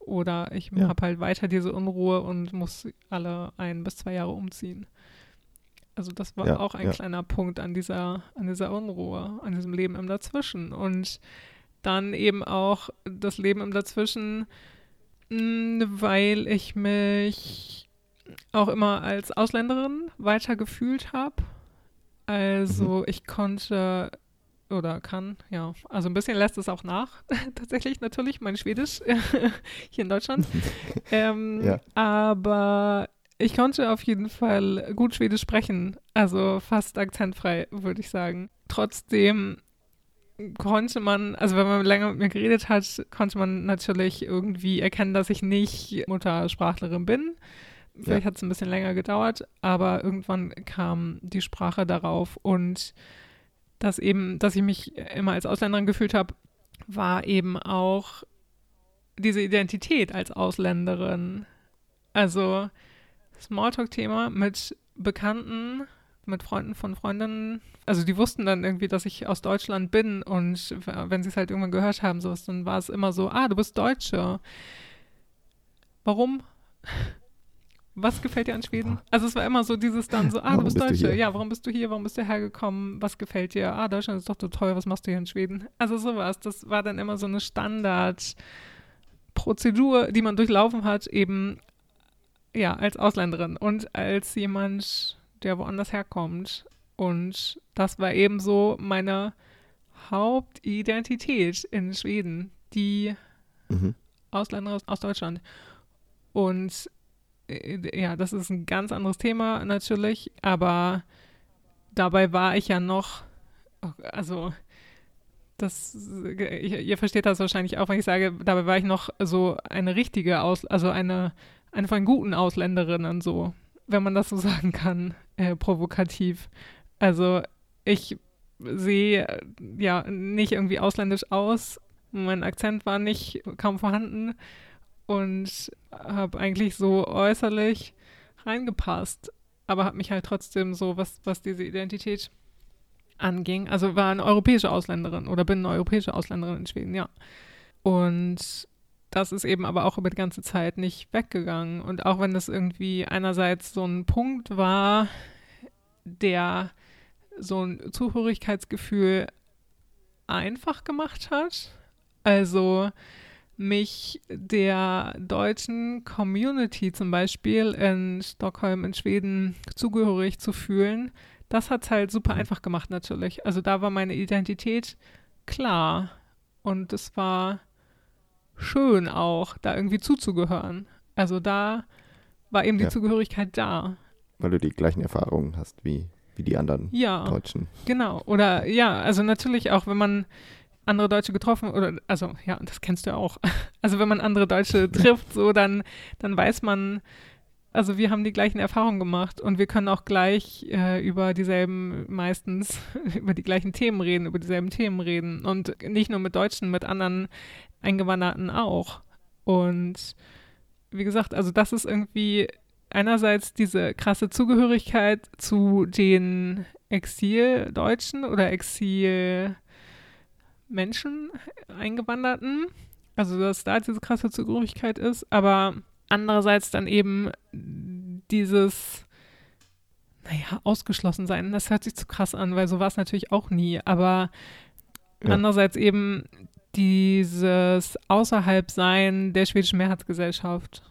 Oder ich Ja. habe halt weiter diese Unruhe und muss alle ein bis zwei Jahre umziehen. Also das war Ja, auch ein ja. kleiner Punkt an dieser, an dieser Unruhe, an diesem Leben im Dazwischen. Und dann eben auch das Leben im Dazwischen, mh, weil ich mich auch immer als Ausländerin weiter gefühlt habe. Also ich konnte oder kann, ja, also ein bisschen lässt es auch nach, tatsächlich natürlich, mein Schwedisch hier in Deutschland. ähm, Ja. Aber ich konnte auf jeden Fall gut Schwedisch sprechen, also fast akzentfrei, würde ich sagen. Trotzdem konnte man, also wenn man länger mit mir geredet hat, konnte man natürlich irgendwie erkennen, dass ich nicht Muttersprachlerin bin. Vielleicht Ja. hat es ein bisschen länger gedauert, aber irgendwann kam die Sprache darauf und dass eben, dass ich mich immer als Ausländerin gefühlt habe, war eben auch diese Identität als Ausländerin. Also Smalltalk-Thema mit Bekannten, mit Freunden von Freundinnen. Also die wussten dann irgendwie, dass ich aus Deutschland bin und wenn sie es halt irgendwann gehört haben, sowas, dann war es immer so, ah, du bist Deutsche. Warum? Was gefällt dir an Schweden? Also es war immer so dieses dann so, ah, Warum du bist bist du Deutsche. hier? Ja, warum bist du hier? Warum bist du hergekommen? Was gefällt dir? Ah, Deutschland ist doch so toll. Was machst du hier in Schweden? Also sowas. Das war dann immer so eine Standardprozedur, die man durchlaufen hat, eben ja, als Ausländerin und als jemand, der woanders herkommt. Und das war eben so meine Hauptidentität in Schweden, die Mhm. Ausländer aus, Deutschland. Und äh, ja, das ist ein ganz anderes Thema natürlich, aber dabei war ich ja noch, also das, ihr, ihr versteht das wahrscheinlich auch, wenn ich sage, dabei war ich noch so eine richtige Aus, also eine, eine von guten Ausländerinnen so, wenn man das so sagen kann, äh, provokativ. Also ich sehe äh, ja nicht irgendwie ausländisch aus, mein Akzent war nicht kaum vorhanden und habe eigentlich so äußerlich reingepasst, aber habe mich halt trotzdem so, was, was diese Identität anging, also war eine europäische Ausländerin oder bin eine europäische Ausländerin in Schweden, ja. Und das ist eben aber auch über die ganze Zeit nicht weggegangen. Und auch wenn das irgendwie einerseits so ein Punkt war, der so ein Zugehörigkeitsgefühl einfach gemacht hat. Also mich der deutschen Community zum Beispiel in Stockholm, in Schweden zugehörig zu fühlen, das hat es halt super einfach gemacht natürlich. Also da war meine Identität klar und es war schön auch, da irgendwie zuzugehören. Also da war eben die Ja. Zugehörigkeit da. Weil du die gleichen Erfahrungen hast wie, wie die anderen Ja. Deutschen. Genau. Oder ja, also natürlich auch, wenn man andere Deutsche getroffen oder also ja, das kennst du ja auch. Also wenn man andere Deutsche trifft, so dann dann weiß man, also wir haben die gleichen Erfahrungen gemacht und wir können auch gleich äh, über dieselben meistens über die gleichen Themen reden, über dieselben Themen reden und nicht nur mit Deutschen, mit anderen Eingewanderten auch. Und wie gesagt, also das ist irgendwie einerseits diese krasse Zugehörigkeit zu den Exildeutschen oder Exilmenschen, Eingewanderten. Also, dass da diese krasse Zugehörigkeit ist, aber andererseits dann eben dieses, naja, ausgeschlossen sein. Das hört sich zu krass an, weil so war es natürlich auch nie, aber Ja. andererseits eben dieses Außerhalbsein der schwedischen Mehrheitsgesellschaft.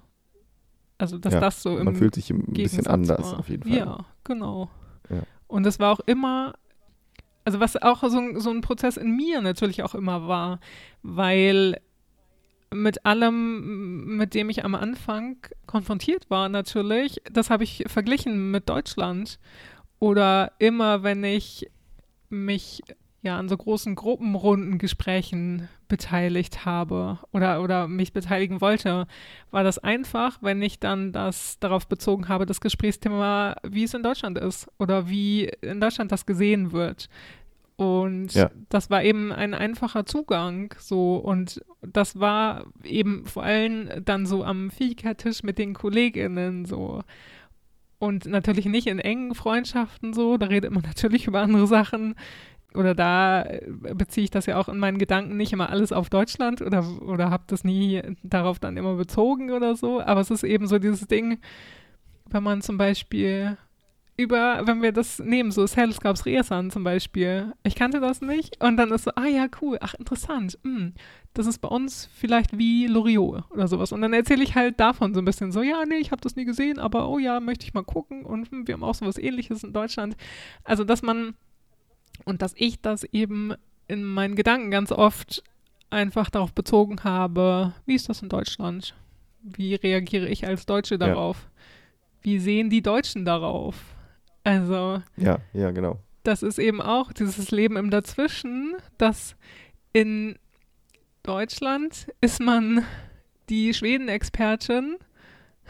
Also, dass Ja, das so im Man fühlt sich ein bisschen Gegensatz anders war. auf jeden Fall. Ja, genau. Ja. Und es war auch immer, also was auch so, so ein Prozess in mir natürlich auch immer war, weil mit allem, mit dem ich am Anfang konfrontiert war, natürlich, das habe ich verglichen mit Deutschland. Oder immer, wenn ich mich ja an so großen Gruppenrundengesprächen beteiligt habe oder, oder mich beteiligen wollte, war das einfach, wenn ich dann das darauf bezogen habe, das Gesprächsthema, wie es in Deutschland ist oder wie in Deutschland das gesehen wird. Und Ja. das war eben ein einfacher Zugang so und das war eben vor allem dann so am Fika-Tisch mit den KollegInnen so. Und natürlich nicht in engen Freundschaften so, da redet man natürlich über andere Sachen. Oder da äh, beziehe ich das ja auch in meinen Gedanken nicht immer alles auf Deutschland oder, oder habe das nie darauf dann immer bezogen oder so. Aber es ist eben so dieses Ding, wenn man zum Beispiel über, wenn wir das nehmen, so Sällskaps Resan zum Beispiel. Ich kannte das nicht und dann ist so, ah ja, cool, ach interessant. hm, das ist bei uns vielleicht wie Loriot oder sowas. Und dann erzähle ich halt davon so ein bisschen so, ja, nee, ich habe das nie gesehen, aber oh ja, möchte ich mal gucken und hm, wir haben auch sowas ähnliches in Deutschland. Also, dass man und dass ich das eben in meinen Gedanken ganz oft einfach darauf bezogen habe, wie ist das in Deutschland? Wie reagiere ich als Deutsche darauf? Wie sehen die Deutschen darauf? Also, Ja, ja, genau. das ist eben auch dieses Leben im Dazwischen, dass in Deutschland ist man die Schweden-Expertin,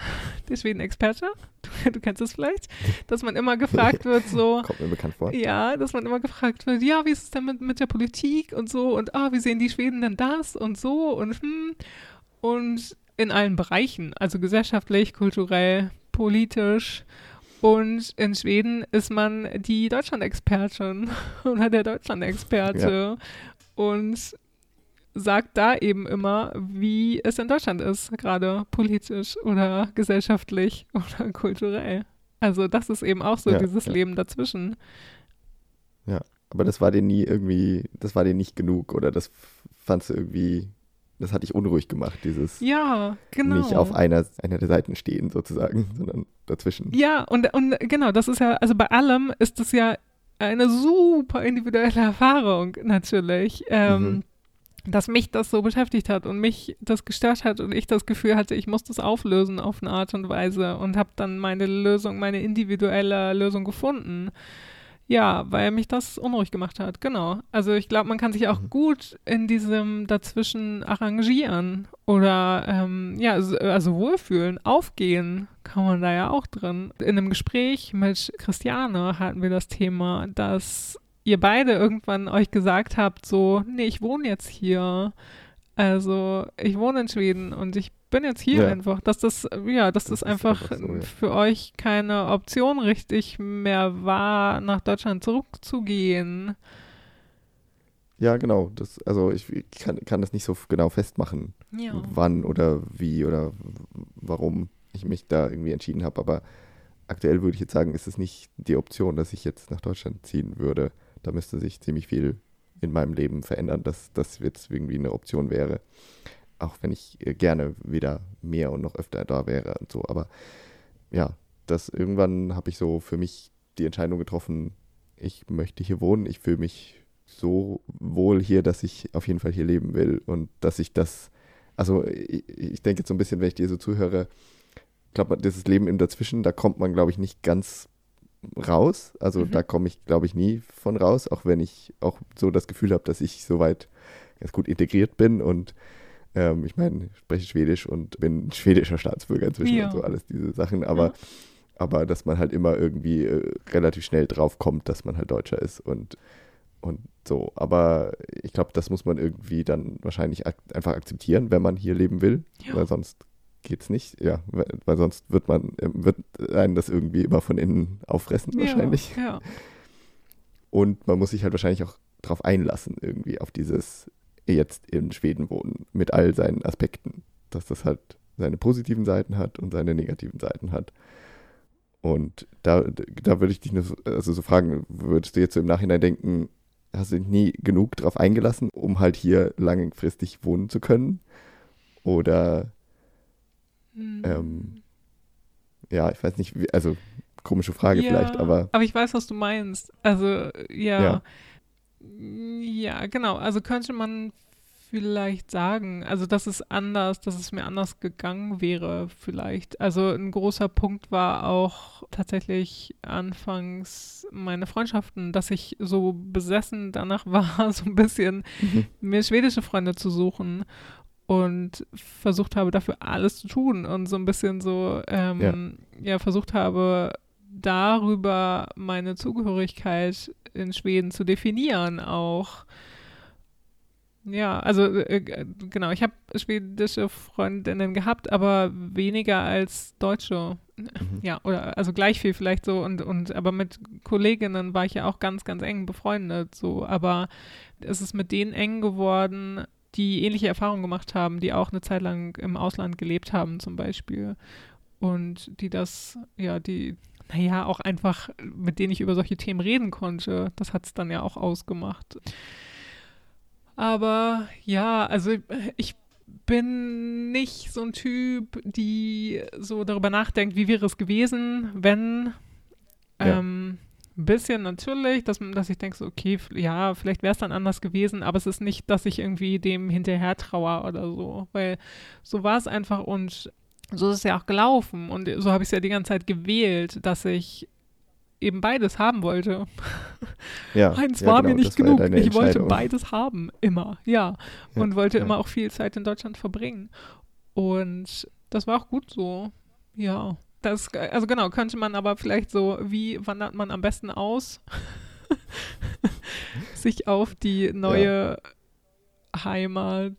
der Schweden-Experte, du, du kennst es vielleicht, dass man immer gefragt wird, so, Kommt mir bekannt vor. ja, dass man immer gefragt wird, ja, wie ist es denn mit, mit der Politik und so und ah, wie sehen die Schweden denn das und so und hm. Und in allen Bereichen, also gesellschaftlich, kulturell, politisch. Und in Schweden ist man die Deutschland-Expertin oder der Deutschland-Experte. Und sagt da eben immer, wie es in Deutschland ist, gerade politisch oder gesellschaftlich oder kulturell. Also das ist eben auch so Ja, dieses ja. Leben dazwischen. Aber das war dir nie irgendwie, das war dir nicht genug oder das fandst du irgendwie, das hat dich unruhig gemacht, dieses Ja, genau. nicht auf einer, einer der Seiten stehen sozusagen, sondern dazwischen. Ja, und, und genau, das ist ja, also bei allem ist das ja eine super individuelle Erfahrung natürlich, ähm, Mhm. Dass mich das so beschäftigt hat und mich das gestört hat und ich das Gefühl hatte, ich muss das auflösen auf eine Art und Weise und habe dann meine Lösung, meine individuelle Lösung gefunden. Ja, weil mich das unruhig gemacht hat, genau. Also ich glaube, man kann sich auch Mhm. gut in diesem dazwischen arrangieren oder ähm, ja, so- also wohlfühlen, aufgehen kann man da ja auch drin. In einem Gespräch mit Christiane hatten wir das Thema, dass ihr beide irgendwann euch gesagt habt, so, nee, ich wohne jetzt hier. Also ich wohne in Schweden und ich bin jetzt hier Ja. einfach, dass das, ja, dass das, Das einfach, einfach so, ja. für euch keine Option richtig mehr war, nach Deutschland zurückzugehen. Ja, genau. Das, also ich kann, kann das nicht so genau festmachen, Ja. wann oder wie oder warum ich mich da irgendwie entschieden habe. Aber aktuell würde ich jetzt sagen, ist es nicht die Option, dass ich jetzt nach Deutschland ziehen würde. Da müsste sich ziemlich viel in meinem Leben verändern, dass das jetzt irgendwie eine Option wäre. Auch wenn ich äh, gerne wieder mehr und noch öfter da wäre und so. Aber ja, das irgendwann habe ich so für mich die Entscheidung getroffen, ich möchte hier wohnen, ich fühle mich so wohl hier, dass ich auf jeden Fall hier leben will und dass ich das, also ich, ich denke jetzt so ein bisschen, wenn ich dir so zuhöre, ich glaube, dieses Leben im Dazwischen, da kommt man, glaube ich, nicht ganz raus. Also mhm. da komme ich, glaube ich, nie von raus, auch wenn ich auch so das Gefühl habe, dass ich soweit ganz gut integriert bin und ähm, ich meine, ich spreche Schwedisch und bin schwedischer Staatsbürger inzwischen ja. und so alles diese Sachen, aber, ja. aber dass man halt immer irgendwie äh, relativ schnell drauf kommt, dass man halt Deutscher ist und, und so. Aber ich glaube, das muss man irgendwie dann wahrscheinlich ak einfach akzeptieren, wenn man hier leben will, ja. weil sonst geht es nicht, ja, weil, sonst wird man, äh, wird einen das irgendwie immer von innen auffressen wahrscheinlich. Ja. Und man muss sich halt wahrscheinlich auch drauf einlassen, irgendwie auf dieses jetzt in Schweden wohnen, mit all seinen Aspekten, dass das halt seine positiven Seiten hat und seine negativen Seiten hat. Und da, da würde ich dich nur so, also so fragen, würdest du jetzt so im Nachhinein denken, hast du dich nie genug drauf eingelassen, um halt hier langfristig wohnen zu können? Oder hm. ähm, ja, ich weiß nicht, wie, also komische Frage ja, vielleicht, aber. Aber ich weiß, was du meinst. Also, ja. ja. Ja, genau. Also könnte man vielleicht sagen, also dass es anders, dass es mir anders gegangen wäre vielleicht. Also ein großer Punkt war auch tatsächlich anfangs meine Freundschaften, dass ich so besessen danach war, so ein bisschen mhm. mir schwedische Freunde zu suchen und versucht habe, dafür alles zu tun und so ein bisschen so, ähm, ja. ja, versucht habe, darüber meine Zugehörigkeit in Schweden zu definieren auch. Ja, also äh, genau, ich habe schwedische Freundinnen gehabt, aber weniger als deutsche. Mhm. Ja, oder also gleich viel vielleicht so und und aber mit Kolleginnen war ich ja auch ganz ganz eng befreundet so, aber es ist mit denen eng geworden, die ähnliche Erfahrungen gemacht haben, die auch eine Zeit lang im Ausland gelebt haben zum Beispiel und die das ja die naja, auch einfach, mit denen ich über solche Themen reden konnte. Das hat es dann ja auch ausgemacht. Aber ja, also ich bin nicht so ein Typ, die so darüber nachdenkt, wie wäre es gewesen, wenn. Ja. Ähm, ein bisschen natürlich, dass, dass ich denke, so, okay, ja, vielleicht wäre es dann anders gewesen, aber es ist nicht, dass ich irgendwie dem hinterher trauer oder so, weil so war es einfach und so ist es ja auch gelaufen und so habe ich es ja die ganze Zeit gewählt, dass ich eben beides haben wollte. Ja, Eins ja, war genau, mir nicht genug. ich wollte beides haben, immer, ja. ja und wollte ja. immer auch viel Zeit in Deutschland verbringen. Und das war auch gut so, ja. Das, also genau, könnte man aber vielleicht so, wie wandert man am besten aus? Sich auf die neue Heimat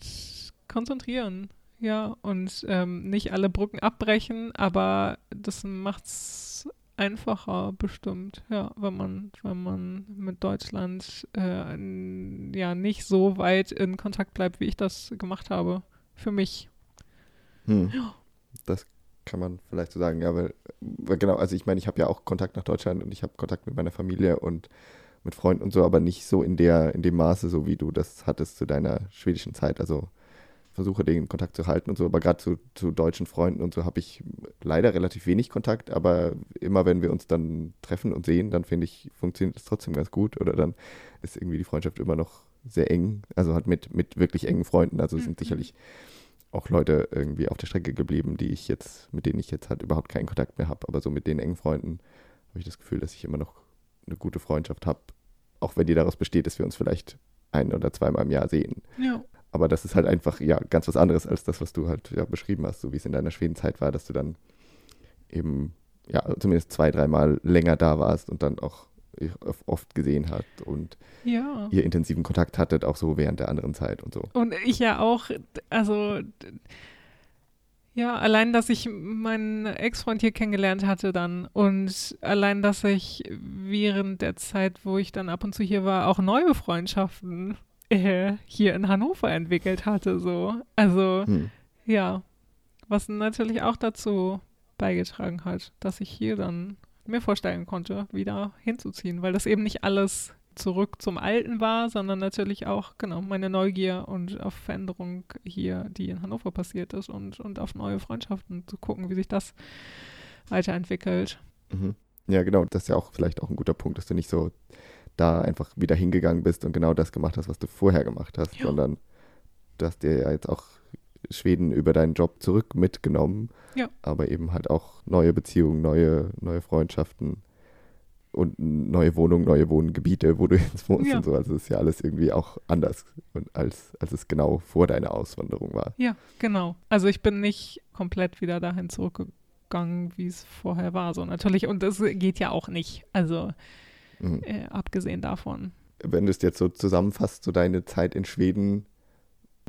konzentrieren. Ja, und ähm, nicht alle Brücken abbrechen, aber das macht es einfacher bestimmt, ja, wenn man, wenn man mit Deutschland äh, ja nicht so weit in Kontakt bleibt, wie ich das gemacht habe. Für mich. Hm. Ja. Das kann man vielleicht so sagen, ja, weil, weil genau, also ich meine, ich habe ja auch Kontakt nach Deutschland und ich habe Kontakt mit meiner Familie und mit Freunden und so, aber nicht so in der, in dem Maße, so wie du das hattest zu deiner schwedischen Zeit. Also versuche den Kontakt zu halten und so, aber gerade zu, zu deutschen Freunden und so habe ich leider relativ wenig Kontakt, aber immer wenn wir uns dann treffen und sehen, dann finde ich, funktioniert es trotzdem ganz gut oder dann ist irgendwie die Freundschaft immer noch sehr eng, also hat mit, mit wirklich engen Freunden, also sind mhm. sicherlich auch Leute irgendwie auf der Strecke geblieben, die ich jetzt, mit denen ich jetzt halt überhaupt keinen Kontakt mehr habe, aber so mit den engen Freunden habe ich das Gefühl, dass ich immer noch eine gute Freundschaft habe, auch wenn die daraus besteht, dass wir uns vielleicht ein oder zweimal im Jahr sehen. Ja. Aber das ist halt einfach ja ganz was anderes als das, was du halt ja, beschrieben hast, so wie es in deiner Schwedenzeit war, dass du dann eben ja zumindest zwei, dreimal länger da warst und dann auch oft gesehen hat und ja. ihr intensiven Kontakt hattet, auch so während der anderen Zeit und so. Und ich ja auch, also ja, allein, dass ich meinen Ex-Freund hier kennengelernt hatte dann und allein, dass ich während der Zeit, wo ich dann ab und zu hier war, auch neue Freundschaften äh, hier in Hannover entwickelt hatte. So. Also hm. ja, was natürlich auch dazu beigetragen hat, dass ich hier dann mir vorstellen konnte, wieder hinzuziehen, weil das eben nicht alles zurück zum Alten war, sondern natürlich auch, genau, meine Neugier und auf Veränderung hier, die in Hannover passiert ist und, und auf neue Freundschaften zu gucken, wie sich das weiterentwickelt. Mhm. Ja, genau. Das ist ja auch vielleicht auch ein guter Punkt, dass du nicht so da einfach wieder hingegangen bist und genau das gemacht hast, was du vorher gemacht hast, Ja. sondern du hast dir ja jetzt auch Schweden über deinen Job zurück mitgenommen, Ja. aber eben halt auch neue Beziehungen, neue, neue Freundschaften und neue Wohnungen, neue Wohngebiete, wo du jetzt wohnst Ja. und so. Also es ist ja alles irgendwie auch anders, und als, als es genau vor deiner Auswanderung war. Ja, genau. Also ich bin nicht komplett wieder dahin zurückgegangen, wie es vorher war. So natürlich. Und das geht ja auch nicht. Also Mhm. äh, abgesehen davon. wenn du es jetzt so zusammenfasst, so deine Zeit in Schweden,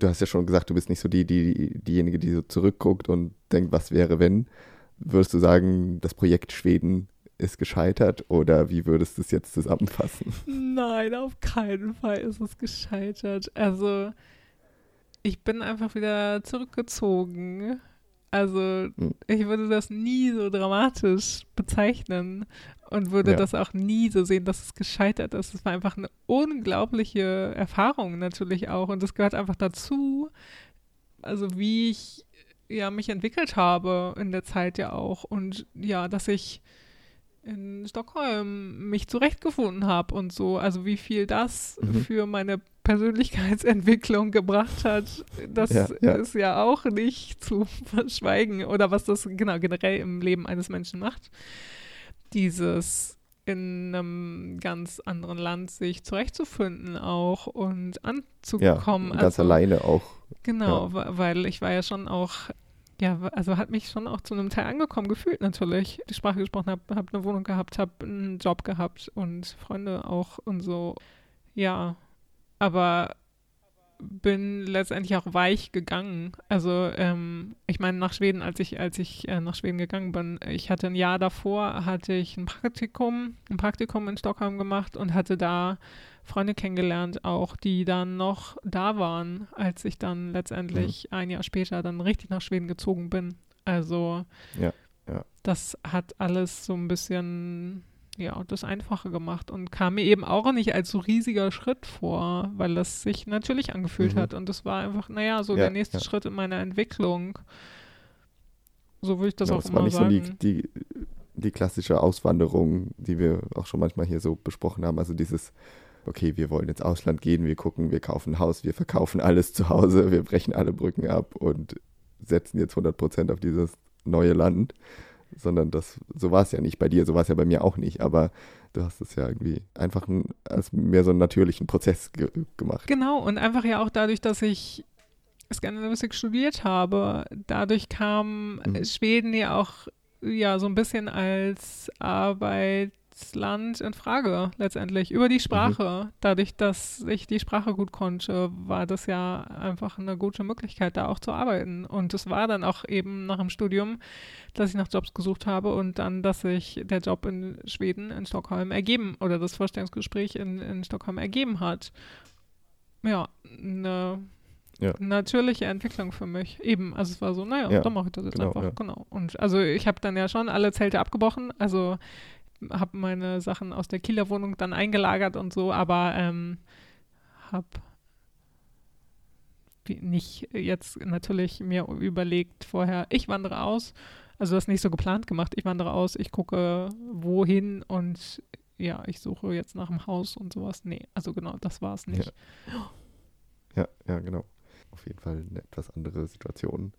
du hast ja schon gesagt, du bist nicht so die, die, diejenige, die so zurückguckt und denkt, was wäre, wenn. Würdest du sagen, das Projekt Schweden ist gescheitert oder wie würdest du es jetzt zusammenfassen? Nein, auf keinen Fall ist es gescheitert. Also, ich bin einfach wieder zurückgezogen. Also, Hm. ich würde das nie so dramatisch bezeichnen und würde Ja. das auch nie so sehen, dass es gescheitert ist. Es war einfach eine unglaubliche Erfahrung natürlich auch und das gehört einfach dazu. Also, wie ich ja mich entwickelt habe in der Zeit ja auch und ja, dass ich in Stockholm mich zurechtgefunden habe und so. Also wie viel das Mhm. für meine Persönlichkeitsentwicklung gebracht hat, das Ja, ja. ist ja auch nicht zu verschweigen. Oder was das genau generell im Leben eines Menschen macht. Dieses in einem ganz anderen Land sich zurechtzufinden auch und Ja, anzukommen. ganz also, alleine auch. Genau, wa- weil ich war ja schon auch, ja, also hat mich schon auch zu einem Teil angekommen gefühlt natürlich. Die Sprache gesprochen habe, habe eine Wohnung gehabt, habe einen Job gehabt und Freunde auch und so. Ja, aber bin letztendlich auch weich gegangen. Also ähm, ich meine nach Schweden, als ich als ich äh, nach Schweden gegangen bin, ich hatte ein Jahr davor hatte ich ein Praktikum, ein Praktikum in Stockholm gemacht und hatte da Freunde kennengelernt, auch die dann noch da waren, als ich dann letztendlich ein Jahr später dann richtig nach Schweden gezogen bin. Also Ja, ja. das hat alles so ein bisschen ja, das Einfache gemacht und kam mir eben auch nicht als so riesiger Schritt vor, weil das sich natürlich angefühlt Mhm. hat. Und das war einfach, naja, so Ja, der nächste ja. Schritt in meiner Entwicklung. So würde ich das Ja, auch es immer war nicht sagen. so die, die, die klassische Auswanderung, die wir auch schon manchmal hier so besprochen haben. Also dieses, okay, wir wollen ins Ausland gehen, wir gucken, wir kaufen ein Haus, wir verkaufen alles zu Hause, wir brechen alle Brücken ab und setzen jetzt 100% auf dieses neue Land. Sondern das, so war es ja nicht bei dir, so war es ja bei mir auch nicht. Aber du hast es ja irgendwie einfach ein, als mehr so einen natürlichen Prozess ge gemacht. Genau, und einfach ja auch dadurch, dass ich Skandinavistik studiert habe, dadurch kam Mhm. Schweden ja auch ja so ein bisschen als Arbeitsland in Frage letztendlich über die Sprache. Dadurch, dass ich die Sprache gut konnte, war das ja einfach eine gute Möglichkeit, da auch zu arbeiten. Und es war dann auch eben nach dem Studium, dass ich nach Jobs gesucht habe und dann, dass sich der Job in Schweden, in Stockholm ergeben oder das Vorstellungsgespräch in, in Stockholm ergeben hat. Ja, eine Ja. natürliche Entwicklung für mich. Eben, also es war so, naja, Ja, dann mache ich das jetzt genau, einfach. ja. Genau. Und also ich habe dann ja schon alle Zelte abgebrochen, also habe meine Sachen aus der Kieler Wohnung dann eingelagert und so, aber ähm, habe nicht jetzt natürlich mir überlegt vorher, ich wandere aus. Also das nicht so geplant gemacht. Ich wandere aus, ich gucke wohin und ja, ich suche jetzt nach einem Haus und sowas. Nee, also genau, das war es nicht. Ja, ja, genau. Auf jeden Fall eine etwas andere Situation.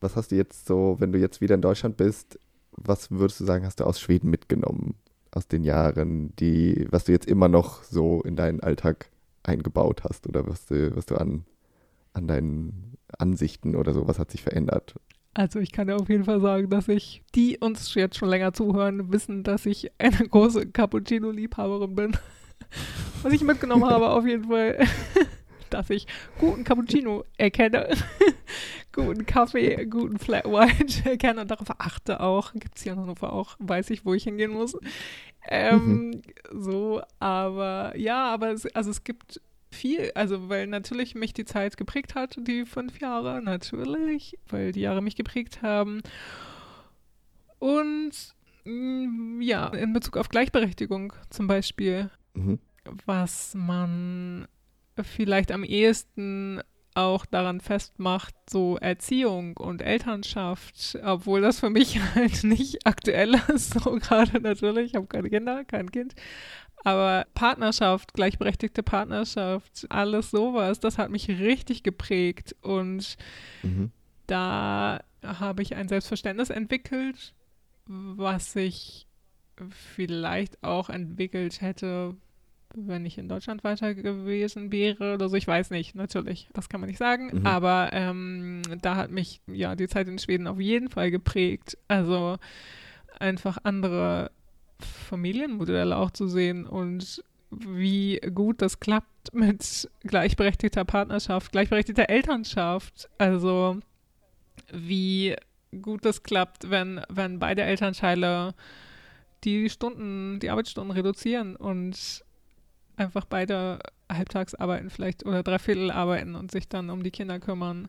Was hast du jetzt so, wenn du jetzt wieder in Deutschland bist, was würdest du sagen, hast du aus Schweden mitgenommen? Aus den Jahren, die, was du jetzt immer noch so in deinen Alltag eingebaut hast oder was du, was du an, an deinen Ansichten oder so, was hat sich verändert? Also ich kann ja auf jeden Fall sagen, dass ich, die uns jetzt schon länger zuhören, wissen, dass ich eine große Cappuccino-Liebhaberin bin. Was ich mitgenommen habe, auf jeden Fall, dass ich guten Cappuccino erkenne, guten Kaffee, guten Flat White erkenne und darauf achte auch. Gibt es hier in Hannover auch, weiß ich, wo ich hingehen muss. Ähm, So, aber ja, aber es, also es gibt viel, also weil natürlich mich die Zeit geprägt hat, die fünf Jahre, natürlich, weil die Jahre mich geprägt haben. Und mm, ja, in Bezug auf Gleichberechtigung zum Beispiel. Mhm. was man vielleicht am ehesten auch daran festmacht, so Erziehung und Elternschaft, obwohl das für mich halt nicht aktuell ist, so gerade natürlich, ich habe keine Kinder, kein Kind, aber Partnerschaft, gleichberechtigte Partnerschaft, alles sowas, das hat mich richtig geprägt. Und Mhm. da habe ich ein Selbstverständnis entwickelt, was ich vielleicht auch entwickelt hätte, wenn ich in Deutschland weiter gewesen wäre oder so. Ich weiß nicht, natürlich, das kann man nicht sagen. Mhm. Aber ähm, da hat mich ja die Zeit in Schweden auf jeden Fall geprägt. Also einfach andere Familienmodelle auch zu sehen und wie gut das klappt mit gleichberechtigter Partnerschaft, gleichberechtigter Elternschaft. Also wie gut das klappt, wenn, wenn beide Elternteile die Stunden, die Arbeitsstunden reduzieren und einfach beide halbtags arbeiten vielleicht oder dreiviertel arbeiten und sich dann um die Kinder kümmern.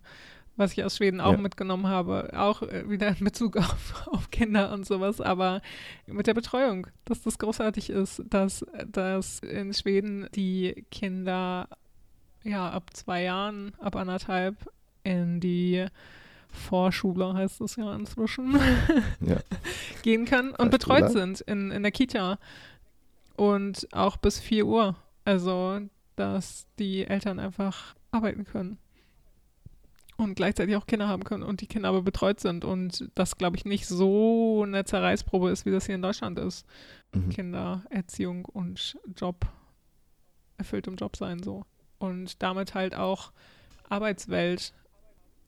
Was ich aus Schweden auch Ja. mitgenommen habe, auch äh, wieder in Bezug auf, auf Kinder und sowas, aber mit der Betreuung, dass das großartig ist, dass, dass in Schweden die Kinder ja ab zwei Jahren, ab anderthalb in die Vorschule heißt es ja inzwischen, Ja. gehen können und betreut sind in, in der Kita. Und auch bis 4 Uhr. Also, dass die Eltern einfach arbeiten können. Und gleichzeitig auch Kinder haben können und die Kinder aber betreut sind. Und das, glaube ich, nicht so eine Zerreißprobe ist, wie das hier in Deutschland ist. Mhm. Kindererziehung und Job, erfülltem Job sein so. Und damit halt auch Arbeitswelt.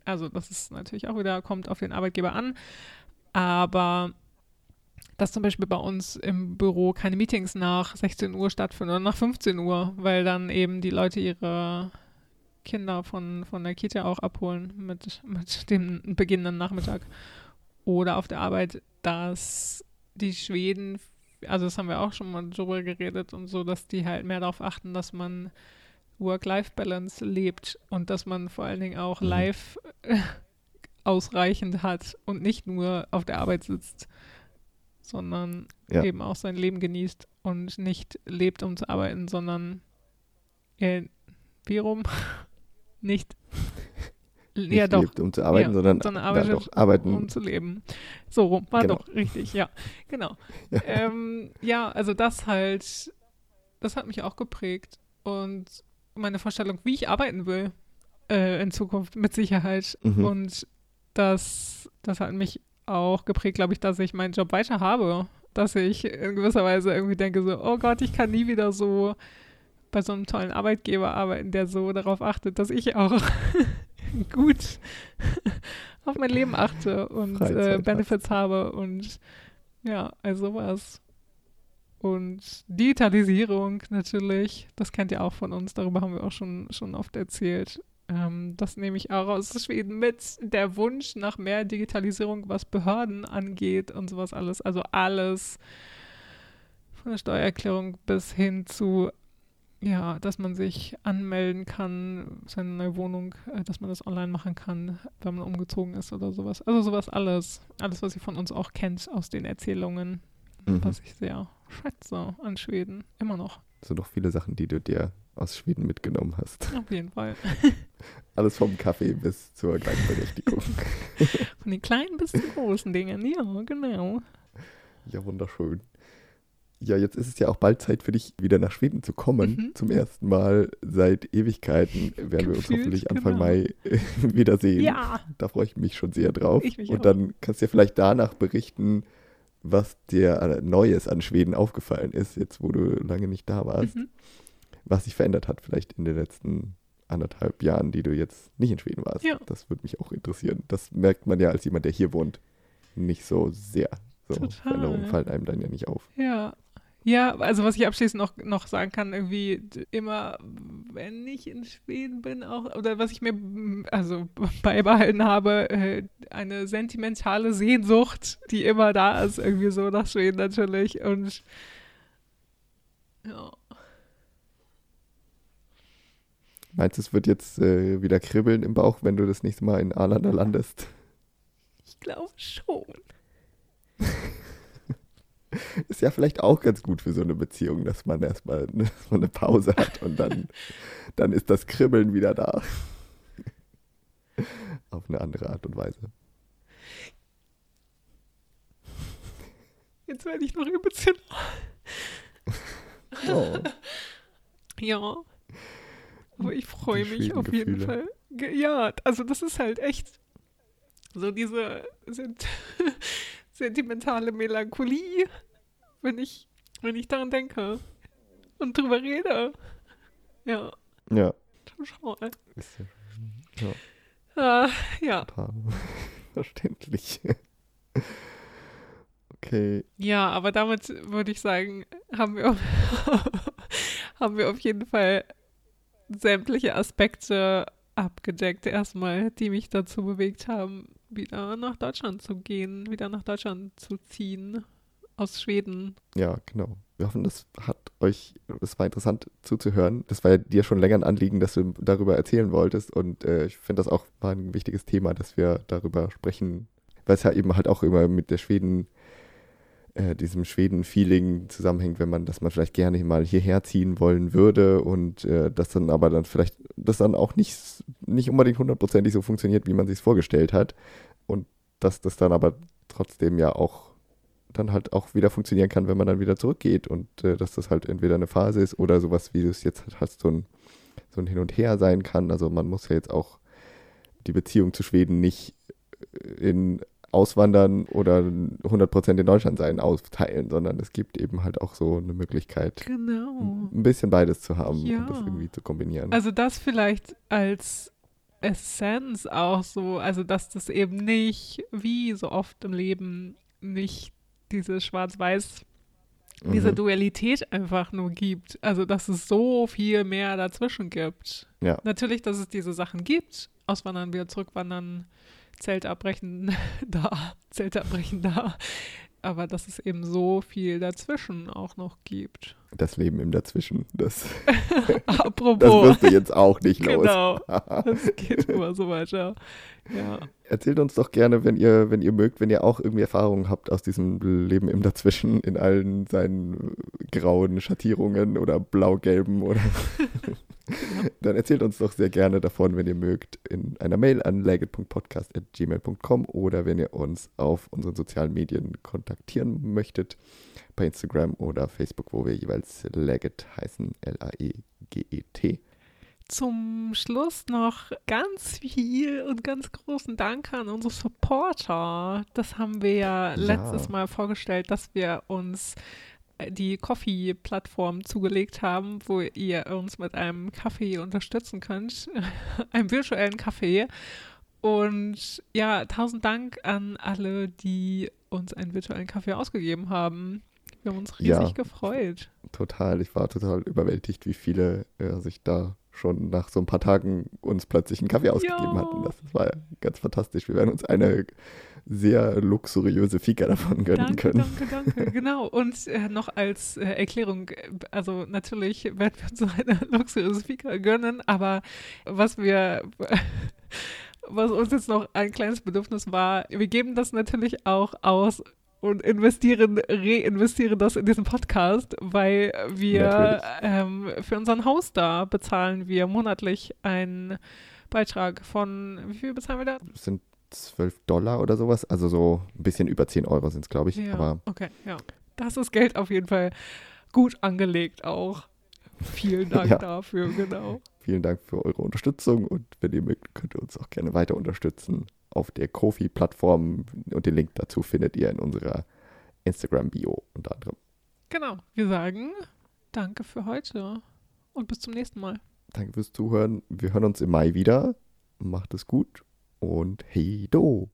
Also das ist natürlich auch wieder, kommt auf den Arbeitgeber an. Aber dass zum Beispiel bei uns im Büro keine Meetings nach 16 Uhr stattfinden oder nach 15 Uhr, weil dann eben die Leute ihre Kinder von, von der Kita auch abholen mit, mit dem beginnenden Nachmittag. Oder auf der Arbeit, dass die Schweden, also das haben wir auch schon mal drüber geredet und so, dass die halt mehr darauf achten, dass man Work-Life-Balance lebt und dass man vor allen Dingen auch Mhm. live ausreichend hat und nicht nur auf der Arbeit sitzt, sondern Ja. eben auch sein Leben genießt und nicht lebt, um zu arbeiten, sondern äh, wie rum? nicht. Nicht ja, doch. lebt, um zu arbeiten, Ja, sondern, sondern ja, arbeitet, doch, arbeiten. um zu leben. So rum, war Genau. doch richtig, ja, genau. Ja. Ähm, ja, also das halt, das hat mich auch geprägt und meine Vorstellung, wie ich arbeiten will äh, in Zukunft, mit Sicherheit. Mhm. Und das, das hat mich auch geprägt, glaube ich, dass ich meinen Job weiter habe. Dass ich in gewisser Weise irgendwie denke so, oh Gott, ich kann nie wieder so bei so einem tollen Arbeitgeber arbeiten, der so darauf achtet, dass ich auch gut auf mein Leben achte und äh. Benefits habe und ja, also sowas. Und Digitalisierung natürlich, das kennt ihr auch von uns, darüber haben wir auch schon, schon oft erzählt. Ähm, das nehme ich auch aus Schweden mit. Der Wunsch nach mehr Digitalisierung, was Behörden angeht und sowas alles. Also alles von der Steuererklärung bis hin zu, ja, dass man sich anmelden kann, seine neue Wohnung, äh, dass man das online machen kann, wenn man umgezogen ist oder sowas. Also sowas alles. Alles, was ihr von uns auch kennt aus den Erzählungen, Mhm. was ich sehr schätze an Schweden. Immer noch. So noch viele Sachen, die du dir aus Schweden mitgenommen hast. Auf jeden Fall. Alles vom Kaffee bis zur Gleichberechtigung. Von den kleinen bis zu großen Dingen. Ja, genau. ja, wunderschön. Ja, jetzt ist es ja auch bald Zeit für dich, wieder nach Schweden zu kommen. Mhm. Zum ersten Mal seit Ewigkeiten werden wir uns Gefühlt, hoffentlich Anfang genau. Mai äh, wiedersehen. Ja. Da freue ich mich schon sehr drauf. Ich mich Und auch. dann kannst du ja vielleicht danach berichten, was dir äh, Neues an Schweden aufgefallen ist, jetzt wo du lange nicht da warst. Mhm. Was sich verändert hat, vielleicht in den letzten anderthalb Jahren, die du jetzt nicht in Schweden warst. Ja. Das würde mich auch interessieren. Das merkt man ja als jemand, der hier wohnt, nicht so sehr. So Total. Veränderungen fallen einem dann ja nicht auf. Ja. Ja, also was ich abschließend noch, noch sagen kann, irgendwie immer, wenn ich in Schweden bin, auch, oder was ich mir also beibehalten habe, äh, eine sentimentale Sehnsucht, die immer da ist, irgendwie so nach Schweden natürlich. Und ja, Meinst du, es wird jetzt äh, wieder kribbeln im Bauch, wenn du das nächste Mal in Arlanda landest? ich glaube schon. Ist ja vielleicht auch ganz gut für so eine Beziehung, dass man erstmal ne, man eine Pause hat und dann, dann ist das Kribbeln wieder da. Auf eine andere Art und Weise. Jetzt werde ich noch emotional. Oh, Ja. Aber ich freue mich auf jeden. Fall. Ja, also das ist halt echt so diese sent sentimentale Melancholie, wenn ich, wenn ich daran denke und drüber rede. Ja, ja. total. Ist ja ja, Äh, ja. verständlich. Okay. ja, aber damit würde ich sagen, haben wir, haben wir auf jeden Fall sämtliche Aspekte abgedeckt, erstmal, die mich dazu bewegt haben, wieder nach Deutschland zu gehen, wieder nach Deutschland zu ziehen, aus Schweden. Ja, genau. Wir hoffen, das hat euch, das war interessant zuzuhören. Das war ja dir schon länger ein Anliegen, dass du darüber erzählen wolltest. Und äh, ich finde das auch war ein wichtiges Thema, dass wir darüber sprechen, weil es ja eben halt auch immer mit der Schweden, äh, diesem Schweden-Feeling zusammenhängt, wenn man, dass man vielleicht gerne mal hierher ziehen wollen würde und äh, das dann aber dann vielleicht, das dann auch nicht, nicht unbedingt hundertprozentig so funktioniert, wie man sich vorgestellt hat. Und dass das dann aber trotzdem ja auch dann halt auch wieder funktionieren kann, wenn man dann wieder zurückgeht und äh, dass das halt entweder eine Phase ist oder sowas, wie du es jetzt halt hast, so ein, so ein Hin und Her sein kann. Also man muss ja jetzt auch die Beziehung zu Schweden nicht in Auswandern oder 100% in Deutschland sein aufteilen, sondern es gibt eben halt auch so eine Möglichkeit, Genau. ein bisschen beides zu haben Ja. und das irgendwie zu kombinieren. Also das vielleicht als Essenz auch so, also dass das eben nicht, wie so oft im Leben, nicht diese Schwarz-Weiß, diese Mhm. Dualität einfach nur gibt. Also dass es so viel mehr dazwischen gibt. Ja. Natürlich, dass es diese Sachen gibt, auswandern, wieder zurückwandern, Zelt abbrechen, da, Zelte abbrechen, da. Aber dass es eben so viel dazwischen auch noch gibt. Das Leben im Dazwischen, das, das Apropos. wirst du jetzt auch nicht los. Genau. Das geht immer so weiter. Ja. Erzählt uns doch gerne, wenn ihr, wenn ihr mögt, wenn ihr auch irgendwie Erfahrungen habt aus diesem Leben im Dazwischen in allen seinen grauen Schattierungen oder blau-gelben oder dann erzählt uns doch sehr gerne davon, wenn ihr mögt, in einer Mail an legit.podcast.gmail.com oder wenn ihr uns auf unseren sozialen Medien kontaktieren möchtet, bei Instagram oder Facebook, wo wir jeweils Legit heißen, L-A-E-G-E-T. Zum Schluss noch ganz viel und ganz großen Dank an unsere Supporter. Das haben wir ja, Ja. letztes Mal vorgestellt, dass wir uns äh, die Coffee-Plattform zugelegt haben, wo ihr uns mit einem Kaffee unterstützen könnt, einem virtuellen Kaffee. Und ja, tausend Dank an alle, die uns einen virtuellen Kaffee ausgegeben haben. Wir haben uns riesig Ja. gefreut. Total, ich war total überwältigt, wie viele äh, sich da schon nach so ein paar Tagen uns plötzlich einen Kaffee ausgegeben Ja. hatten. Das, das war ganz fantastisch. Wir werden uns eine sehr luxuriöse Fika davon gönnen Danke, können. danke, danke. Genau. Und äh, noch als äh, Erklärung, äh, also natürlich werden wir uns so eine luxuriöse Fika gönnen, aber was wir, was uns jetzt noch ein kleines Bedürfnis war, wir geben das natürlich auch aus und investieren, reinvestieren das in diesen Podcast, weil wir ähm, für unseren Hoster bezahlen wir monatlich einen Beitrag von, wie viel bezahlen wir da? Das sind 12 Dollar oder sowas. Also so ein bisschen über 10 Euro sind es, glaube ich. Ja, Aber okay, ja. Das ist Geld auf jeden Fall gut angelegt auch. Vielen Dank Ja. dafür, genau. vielen Dank für eure Unterstützung und wenn ihr mögt, könnt ihr uns auch gerne weiter unterstützen auf der Kofi-Plattform und den Link dazu findet ihr in unserer Instagram-Bio unter anderem. Genau, wir sagen danke für heute und bis zum nächsten Mal. Danke fürs Zuhören. Wir hören uns im Mai wieder. Macht es gut und hey do.